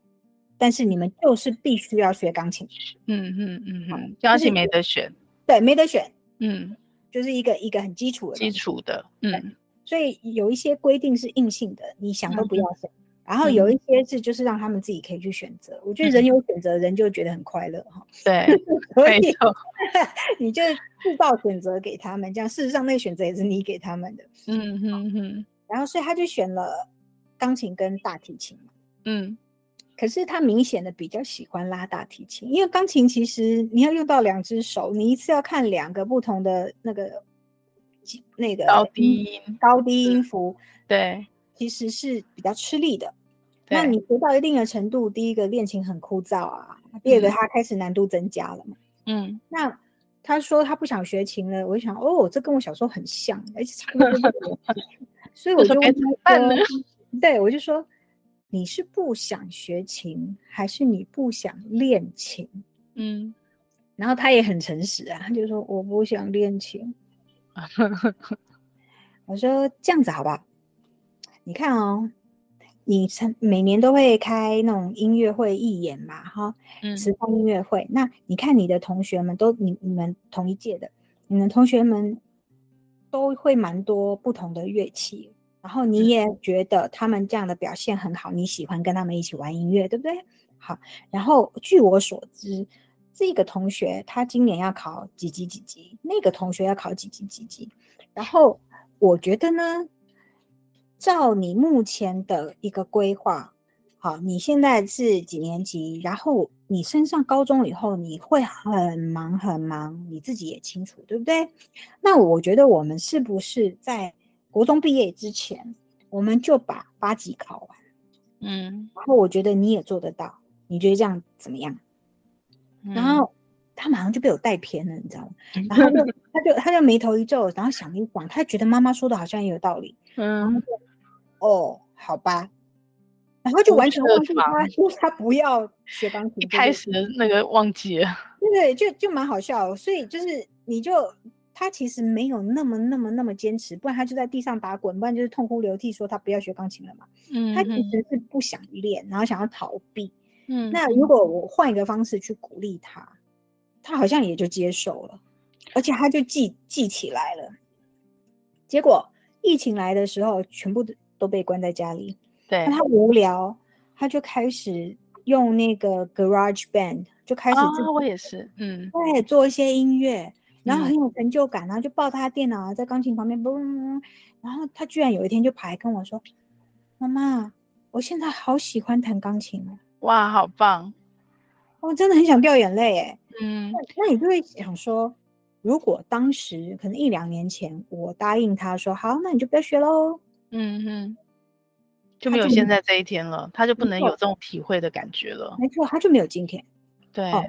但是你们就是必须要学钢琴。嗯”嗯嗯嗯，钢琴没得选，对，没得选。嗯，就是一个一个很基础的基础的。嗯，所以有一些规定是硬性的，你想都不要想。嗯然后有一些是就是让他们自己可以去选择，嗯、我觉得人有选择，人就觉得很快乐哈。对，所以 你就制造选择给他们，这样事实上那个选择也是你给他们的。嗯哼哼。然后所以他就选了钢琴跟大提琴嘛。嗯。可是他明显的比较喜欢拉大提琴，因为钢琴其实你要用到两只手，你一次要看两个不同的那个那个高低音高低音符，对，其实是比较吃力的。那你学到一定的程度，第一个练琴很枯燥啊，第二个他开始难度增加了嘛。嗯，那他说他不想学琴了，我就想哦，这跟我小时候很像，而且差不多。所以我就问他说，对，我就说你是不想学琴，还是你不想练琴？嗯，然后他也很诚实啊，他就说我不想练琴。我说这样子好不好？你看哦。你成每年都会开那种音乐会义演嘛，哈，实况音乐会。那你看你的同学们都你你们同一届的，你们同学们都会蛮多不同的乐器，然后你也觉得他们这样的表现很好，你喜欢跟他们一起玩音乐，对不对？好，然后据我所知，这个同学他今年要考几级几级，那个同学要考几级几级，然后我觉得呢。照你目前的一个规划，好，你现在是几年级？然后你升上高中以后，你会很忙很忙，你自己也清楚，对不对？那我觉得我们是不是在国中毕业之前，我们就把八级考完？嗯，然后我觉得你也做得到，你觉得这样怎么样？嗯、然后他马上就被我带偏了，你知道吗？然后他就他就他就眉头一皱，然后想一想，他觉得妈妈说的好像也有道理，嗯。哦，好吧，然后就完全忘记他说他不要学钢琴，一开始的那个忘记了，对对，就就蛮好笑。所以就是你就他其实没有那么那么那么坚持，不然他就在地上打滚，不然就是痛哭流涕说他不要学钢琴了嘛。嗯，他其实是不想练，然后想要逃避。嗯，那如果我换一个方式去鼓励他，他好像也就接受了，而且他就记记起来了。结果疫情来的时候，全部的。都被关在家里，对，他无聊，他就开始用那个 Garage Band，就开始自我也是，嗯，对，做一些音乐，然后很有成就感，嗯、然后就抱他的电脑在钢琴旁边，嘣，然后他居然有一天就跑来跟我说：“妈妈，我现在好喜欢弹钢琴了。”哇，好棒！我真的很想掉眼泪，哎，嗯，那你就会想说，如果当时可能一两年前我答应他说好，那你就不要学喽。嗯哼，就没有现在这一天了，他就，他就不能有这种体会的感觉了。没错，他就没有今天。对，哦，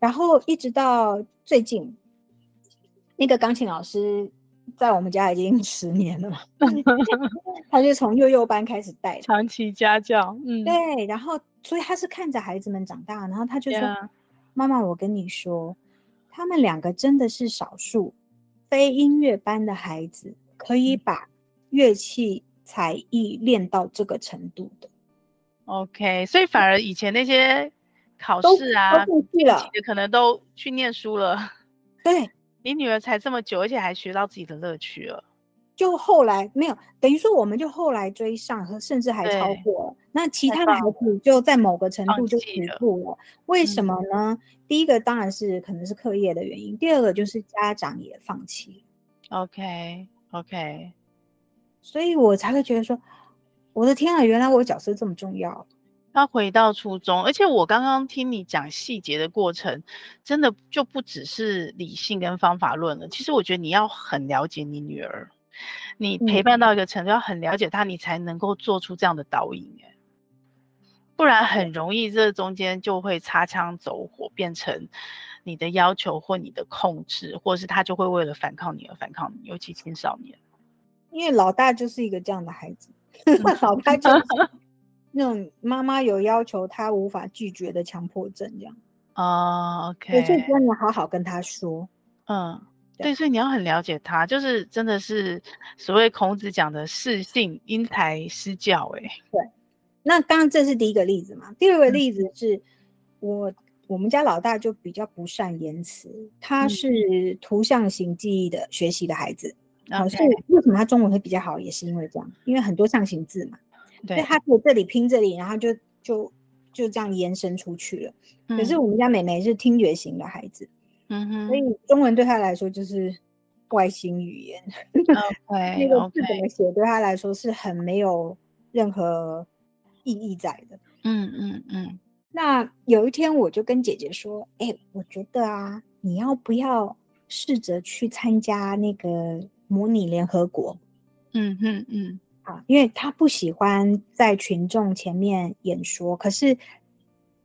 然后一直到最近，那个钢琴老师在我们家已经十年了嘛，他就从幼幼班开始带，长期家教。嗯，对，然后所以他是看着孩子们长大，然后他就说：“ yeah. 妈妈，我跟你说，他们两个真的是少数非音乐班的孩子，可以把。”乐器才艺练到这个程度的，OK，所以反而以前那些考试啊，都去了，可能都去念书了。对，你女儿才这么久，而且还学到自己的乐趣了。就后来没有，等于说我们就后来追上，和甚至还超过了。那其他的孩子就在某个程度就止步了。为什么呢？嗯。第一个当然是可能是课业的原因，第二个就是家长也放弃。Okay, okay. 所以我才会觉得说，我的天啊，原来我角色这么重要。他回到初中，而且我刚刚听你讲细节的过程，真的就不只是理性跟方法论了。其实我觉得你要很了解你女儿，你陪伴到一个程度，要很了解她，你才能够做出这样的导引。哎，不然很容易这中间就会擦枪走火，变成你的要求或你的控制，或是他就会为了反抗你而反抗你，尤其青少年。因为老大就是一个这样的孩子，老大就是那种妈妈有要求他无法拒绝的强迫症，这样。哦，OK。所以说你要好好跟他说，嗯，对，所以你要很了解他，就是真的是所谓孔子讲的适性因材施教，哎，对。那刚刚这是第一个例子嘛？第二个例子是我、嗯、我们家老大就比较不善言辞，他是图像型记忆的学习的孩子。好、okay. 所以为什么他中文会比较好，也是因为这样，因为很多象形字嘛，对，所以他可以这里拼这里，然后就就就这样延伸出去了。嗯、可是我们家妹妹是听觉型的孩子，嗯哼，所以中文对他来说就是外星语言，那个字怎么写对他来说是很没有任何意义在的。嗯嗯嗯。那有一天我就跟姐姐说：“哎、欸，我觉得啊，你要不要试着去参加那个模拟联合国？”嗯嗯嗯。啊，因为他不喜欢在群众前面演说，可是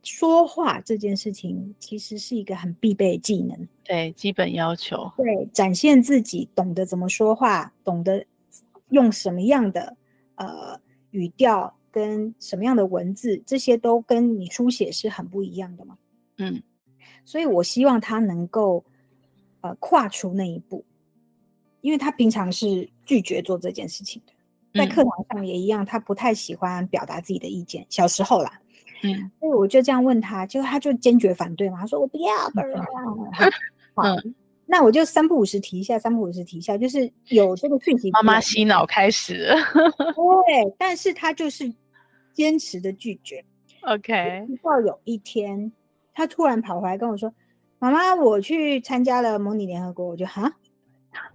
说话这件事情其实是一个很必备技能，对，基本要求。对，展现自己懂得怎么说话，懂得用什么样的呃语调跟什么样的文字，这些都跟你书写是很不一样的嘛。嗯，所以我希望他能够呃跨出那一步，因为他平常是拒绝做这件事情的。在课堂上也一样，他不太喜欢表达自己的意见。小时候啦，嗯，所以我就这样问他，就他就坚决反对嘛，他说我不要，不要。嗯，那我就三不五时提一下，三不五时提一下，就是有这个讯息。妈妈洗脑开始。对，但是他就是坚持的拒绝。OK。直到有一天，他突然跑回来跟我说：“妈妈，我去参加了模拟联合国。”我就哈，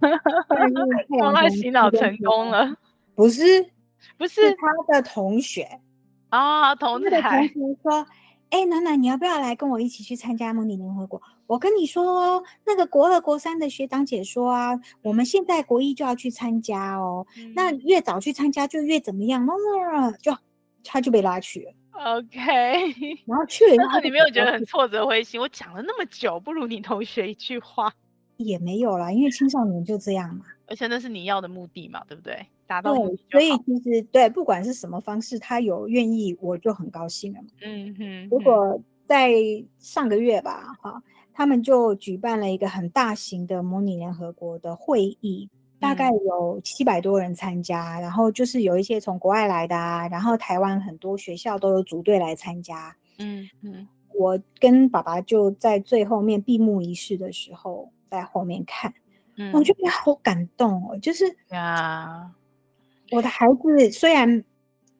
妈妈洗脑成功了。不是，不是，是他的同学啊，同学。同学说：“哎、欸，暖暖，你要不要来跟我一起去参加模拟联合国？我跟你说，那个国二、国三的学长姐说啊，我们现在国一就要去参加哦。嗯、那越早去参加就越怎么样？哦，就他就被拉去了。OK，然后去了以后，你没有觉得很挫折灰心？我讲了那么久，不如你同学一句话也没有啦，因为青少年就这样嘛。而且那是你要的目的嘛，对不对？达到目的，所以其实对，不管是什么方式，他有愿意，我就很高兴了嘛。嗯哼。如果在上个月吧，哈，他们就举办了一个很大型的模拟联合国的会议，大概有七百多人参加，嗯，然后就是有一些从国外来的啊，然后台湾很多学校都有组队来参加。嗯嗯。我跟爸爸就在最后面闭幕仪式的时候在后面看，嗯，我觉得好感动哦，就是呀。我的孩子虽然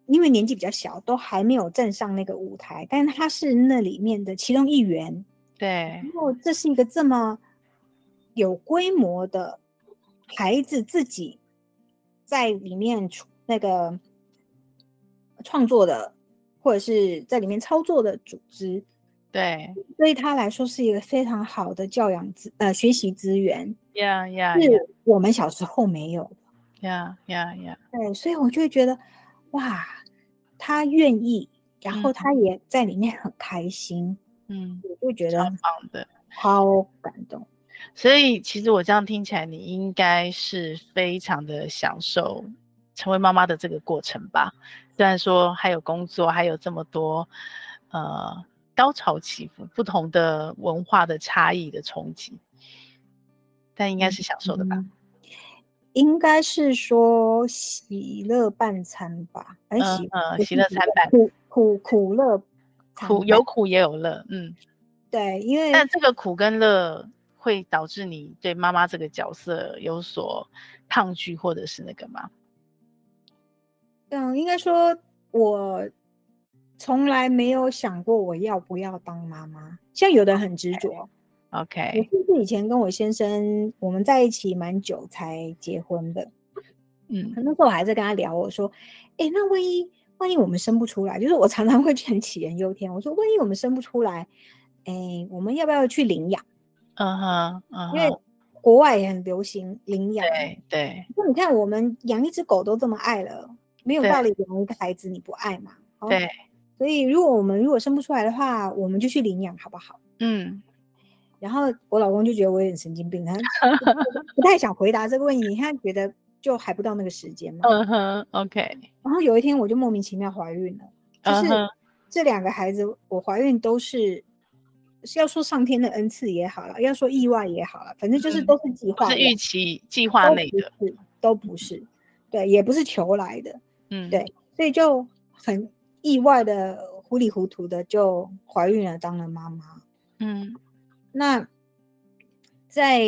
因为年纪比较小，都还没有站上那个舞台，但他是那里面的其中一员。对，然后这是一个这么有规模的孩子自己在里面那个创作的，或者是在里面操作的组织。对，对他来说是一个非常好的教养资呃学习资源。呀呀，是我们小时候没有。呀呀呀！对，所以我就会觉得，哇，他愿意，然后他也在里面很开心，嗯，我就觉得很棒的，好感动。所以其实我这样听起来，你应该是非常的享受成为妈妈的这个过程吧？虽然说还有工作，还有这么多呃高潮起伏、不同的文化的差异的冲击，但应该是享受的吧？嗯应该是说喜乐半餐吧，还是喜嗯喜乐参半，苦苦苦乐，苦有苦也有乐，嗯，对，因为但这个苦跟乐会导致你对妈妈这个角色有所抗拒或者是那个吗？嗯，应该说我从来没有想过我要不要当妈妈，像有的很执着。OK，我是不是以前跟我先生我们在一起蛮久才结婚的？嗯，那时候我还在跟他聊，我说：“哎、欸，那万一万一我们生不出来，就是我常常会很杞人忧天。我说，万一我们生不出来，哎、欸，我们要不要去领养？嗯哼，因为国外也很流行领养。对对。那你看，我们养一只狗都这么爱了，没有道理养一个孩子你不爱嘛？对。所以，如果我们如果生不出来的话，我们就去领养，好不好？嗯。然后我老公就觉得我有点神经病，他 不太想回答这个问题，他觉得就还不到那个时间嘛。嗯哼，OK。然后有一天我就莫名其妙怀孕了，就是这两个孩子我怀孕都是是要说上天的恩赐也好了，要说意外也好了，反正就是都是计划，是预期计划内的，都不是，对，也不是求来的，嗯，对，所以就很意外的糊里糊涂的就怀孕了，当了妈妈，嗯。那在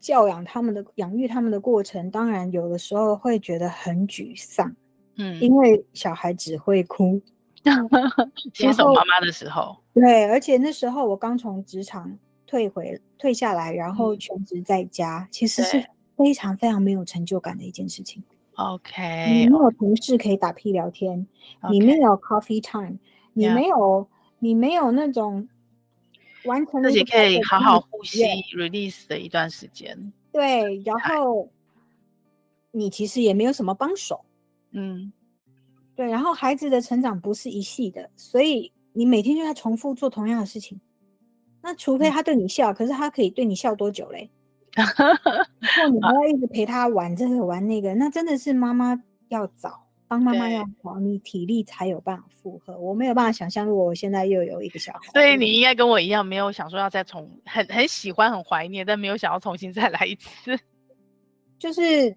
教养他们的、养育他们的过程，当然有的时候会觉得很沮丧，嗯，因为小孩只会哭。新手妈妈的时候，对，而且那时候我刚从职场退回、退下来，然后全职在家，嗯，其实是非常非常没有成就感的一件事情。OK，你没有同事可以打屁聊天.你没有 coffee time. 你没有，你没有那种完成自己可以好好呼吸 release 的一段时间。对，然后你其实也没有什么帮手，嗯，对，然后孩子的成长不是一系的，所以你每天就在重复做同样的事情。那除非他对你笑，嗯、可是他可以对你笑多久嘞？然后你还要一直陪他玩这个玩那个，那真的是妈妈要早，当妈妈要好，你体力才有办法负荷。我没有办法想象，如果我现在又有一个小孩，所以你应该跟我一样，没有想说要再重，很很喜欢，很怀念，但没有想要重新再来一次。就是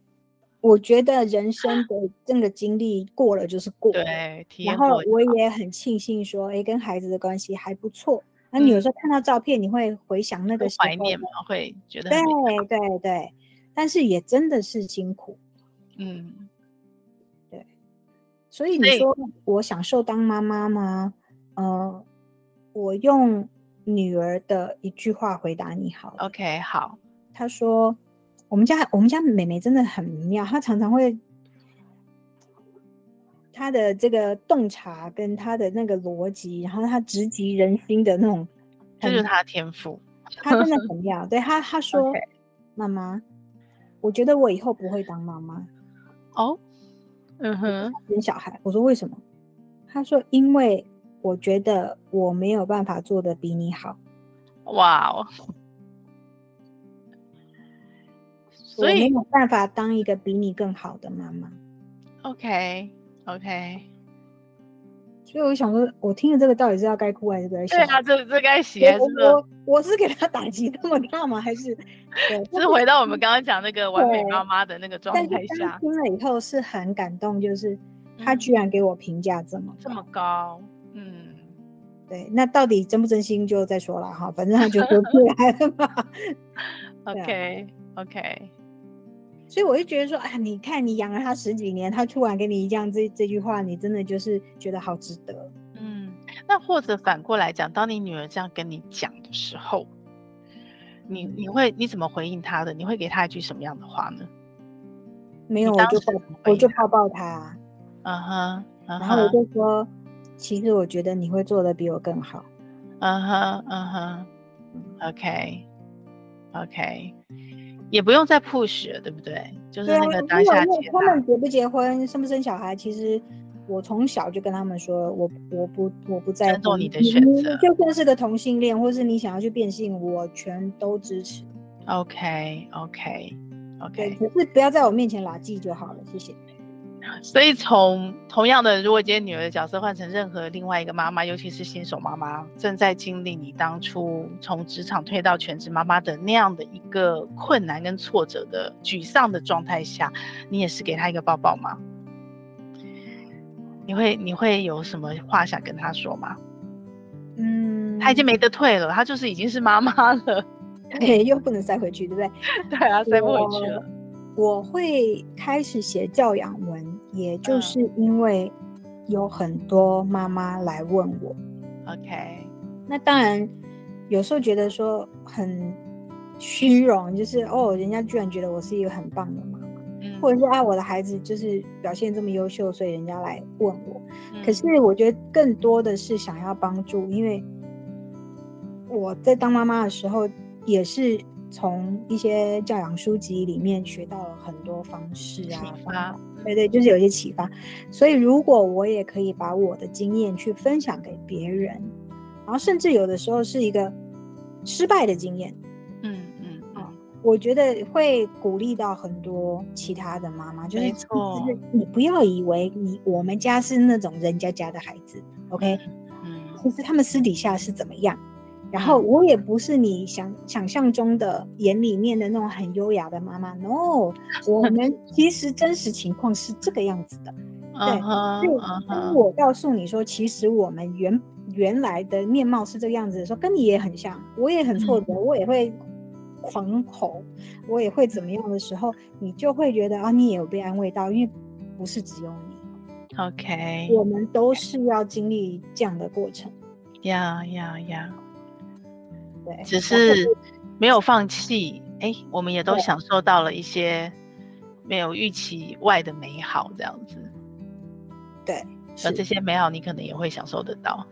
我觉得人生的这个经历过了就是过了，对，然后我也很庆幸说，哎，跟孩子的关系还不错。那你有时候看到照片，你会回想那个时候怀念吗？会觉得对对对，但是也真的是辛苦，嗯，对。所以你说我享受当妈妈吗？呃，我用女儿的一句话回答你好。OK，好。她说：“我们家我们家妹妹真的很妙，她常常会。”她的这个洞察跟她的那个逻辑，然后她直击人心的那种，这就是她的天赋。她真的很 妙。对她，她说：“ okay. 妈妈，我觉得我以后不会当妈妈。”哦，嗯哼，生小孩。我说为什么？他说：“因为我觉得我没有办法做得比你好。”哇哦！所以没有办法当一个比你更好的妈妈。OK。OK，所以我想说，我听了这个到底是要该哭还是该笑？对啊，这这该 写我我我是给他打击那么大吗？还是 对？是回到我们刚刚讲那个完美妈妈的那个状态下，听了以后是很感动，就是他居然给我评价这么、嗯、这么高，嗯，对，那到底真不真心就再说了哈，反正他就说出来了嘛。OK OK。所以我就觉得说，哎，你看你养了他十几年，他突然给你这样这这句话，你真的就是觉得好值得。嗯，那或者反过来讲，当你女儿这样跟你讲的时候，你你会你怎么回应她的？你会给她一句什么样的话呢？没有，我就抱我就抱抱她。嗯哼，然后我就说，其实我觉得你会做的比我更好。嗯哼，嗯哼，OK，OK。也不用再 push 了，对不对？就是那个当下结。他们结不结婚，生不生小孩，其实我从小就跟他们说，我我不我不在乎。尊重你的选择。就算是个同性恋，或是你想要去变性，我全都支持。OK OK OK。可是不要在我面前拉记就好了，谢谢。所以从同样的，如果今天女儿的角色换成任何另外一个妈妈，尤其是新手妈妈，正在经历你当初从职场退到全职妈妈的那样的一个困难跟挫折的沮丧的状态下，你也是给她一个抱抱吗？你会你会有什么话想跟她说吗？嗯，她已经没得退了，她就是已经是妈妈了，对，又不能塞回去，对不对？对啊，塞不回去了。我会开始写教养文，也就是因为有很多妈妈来问我。OK，那当然有时候觉得说很虚荣，就是哦，人家居然觉得我是一个很棒的妈妈，嗯，或者是啊，我的孩子就是表现这么优秀，所以人家来问我。嗯。可是我觉得更多的是想要帮助，因为我在当妈妈的时候也是。从一些教养书籍里面学到了很多方式啊，对对，就是有些启发。所以如果我也可以把我的经验去分享给别人，然后甚至有的时候是一个失败的经验，嗯嗯啊，我觉得会鼓励到很多其他的妈妈，就是，就是你不要以为你我们家是那种人家家的孩子，OK，嗯，其实他们私底下是怎么样。然后我也不是你想想象中的眼里面的那种很优雅的妈妈，no，我们其实真实情况是这个样子的，对。所以当我告诉你说，其实我们原原来的面貌是这个样子的时候，跟你也很像，我也很挫折，我也会狂吼，我也会怎么样的时候，你就会觉得啊，你也有被安慰到，因为不是只有你，OK，我们都是要经历这样的过程，呀呀呀。只是没有放弃，哎，我们也都享受到了一些没有预期外的美好这样子。对，而这些美好你可能也会享受得到。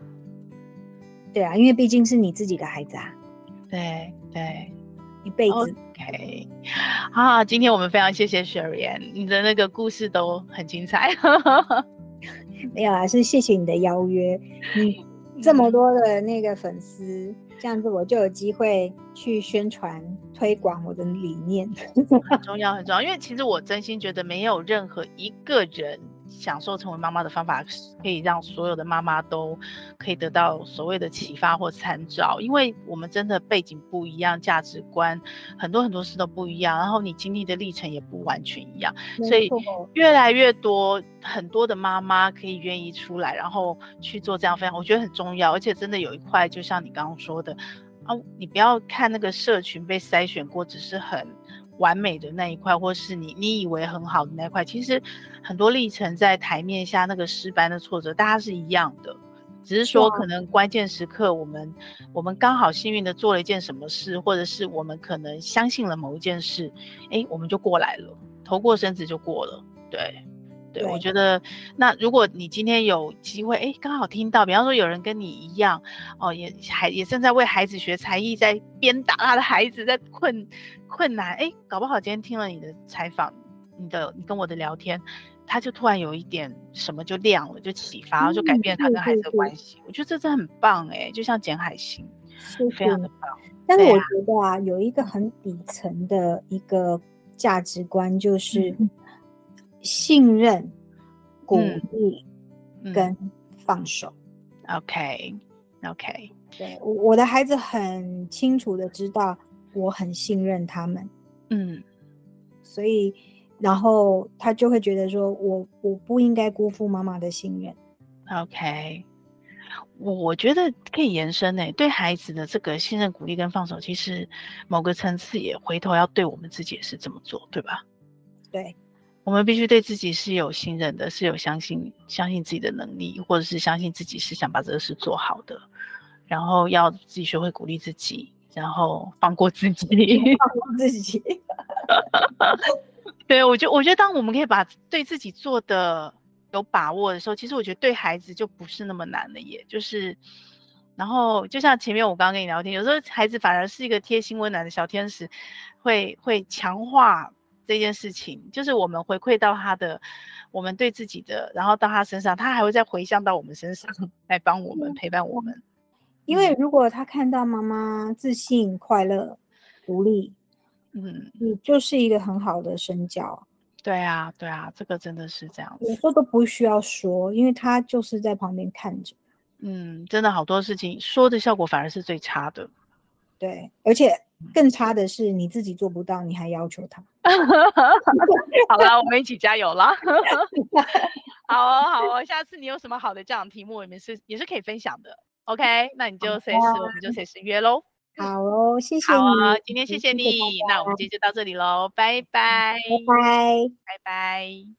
对啊，因为毕竟是你自己的孩子啊。对对，一辈子。OK，好，今天我们非常谢谢 Sherry，你的那个故事都很精彩。没有啊，是谢谢你的邀约。嗯，这么多的那个粉丝，这样子我就有机会去宣传推广我的理念。很重要，很重要，因为其实我真心觉得没有任何一个人。享受成为妈妈的方法，可以让所有的妈妈都可以得到所谓的启发或参照，因为我们真的背景不一样，价值观很多很多事都不一样，然后你经历的历程也不完全一样，所以越来越多很多的妈妈可以愿意出来，然后去做这样分享，我觉得很重要，而且真的有一块，就像你刚刚说的啊，你不要看那个社群被筛选过，只是很。完美的那一块，或是你你以为很好的那一块，其实很多历程在台面下那个失败的挫折，大家是一样的，只是说可能关键时刻我们我们刚好幸运的做了一件什么事，或者是我们可能相信了某一件事，哎，我们就过来了，头过身子就过了，对。对，我觉得那如果你今天有机会，哎，刚好听到，比方说有人跟你一样，哦，也还也正在为孩子学才艺，在鞭打他的孩子，在困困难，哎，搞不好今天听了你的采访，你的你跟我的聊天，他就突然有一点什么就亮了，就启发，就改变他跟孩子的关系。嗯、我觉得这真的很棒，哎，就像捡海星，是非常的棒。但是我觉得啊，有一个很底层的一个价值观就是。嗯信任、鼓励跟放手。嗯、OK，OK，okay, okay. 对，我我的孩子很清楚的知道我很信任他们。嗯，所以然后他就会觉得说我我不应该辜负妈妈的信任。OK，我我觉得可以延伸诶，对孩子的这个信任、鼓励跟放手，其实某个层次也回头要对我们自己也是这么做，对吧？对。我们必须对自己是有信任的，是有相信相信自己的能力，或者是相信自己是想把这个事做好的，然后要自己学会鼓励自己，然后放过自己，放过自己。对，我觉得，我觉得当我们可以把对自己做的有把握的时候，其实我觉得对孩子就不是那么难了，也就是，然后就像前面我刚刚跟你聊天，有时候孩子反而是一个贴心温暖的小天使，会会强化。这件事情就是我们回馈到他的，我们对自己的，然后到他身上，他还会再回向到我们身上来帮我们、嗯、陪伴我们。因为如果他看到妈妈自信、快乐、独立，嗯，你就是一个很好的身教。对啊，对啊，这个真的是这样子。有时候都不需要说，因为他就是在旁边看着。嗯，真的好多事情说的效果反而是最差的。对，而且。更差的是你自己做不到，你还要求他。好了，我们一起加油啦！好哦，好哦，下次你有什么好的这样的题目，我们是也是可以分享的。OK，那你就随时，啊、我们就随时约喽。好哦，谢谢你。好哦，今天谢谢你。谢谢那我们今天就到这里喽，拜拜，拜拜，拜拜。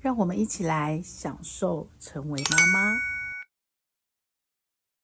让我们一起来享受成为妈妈。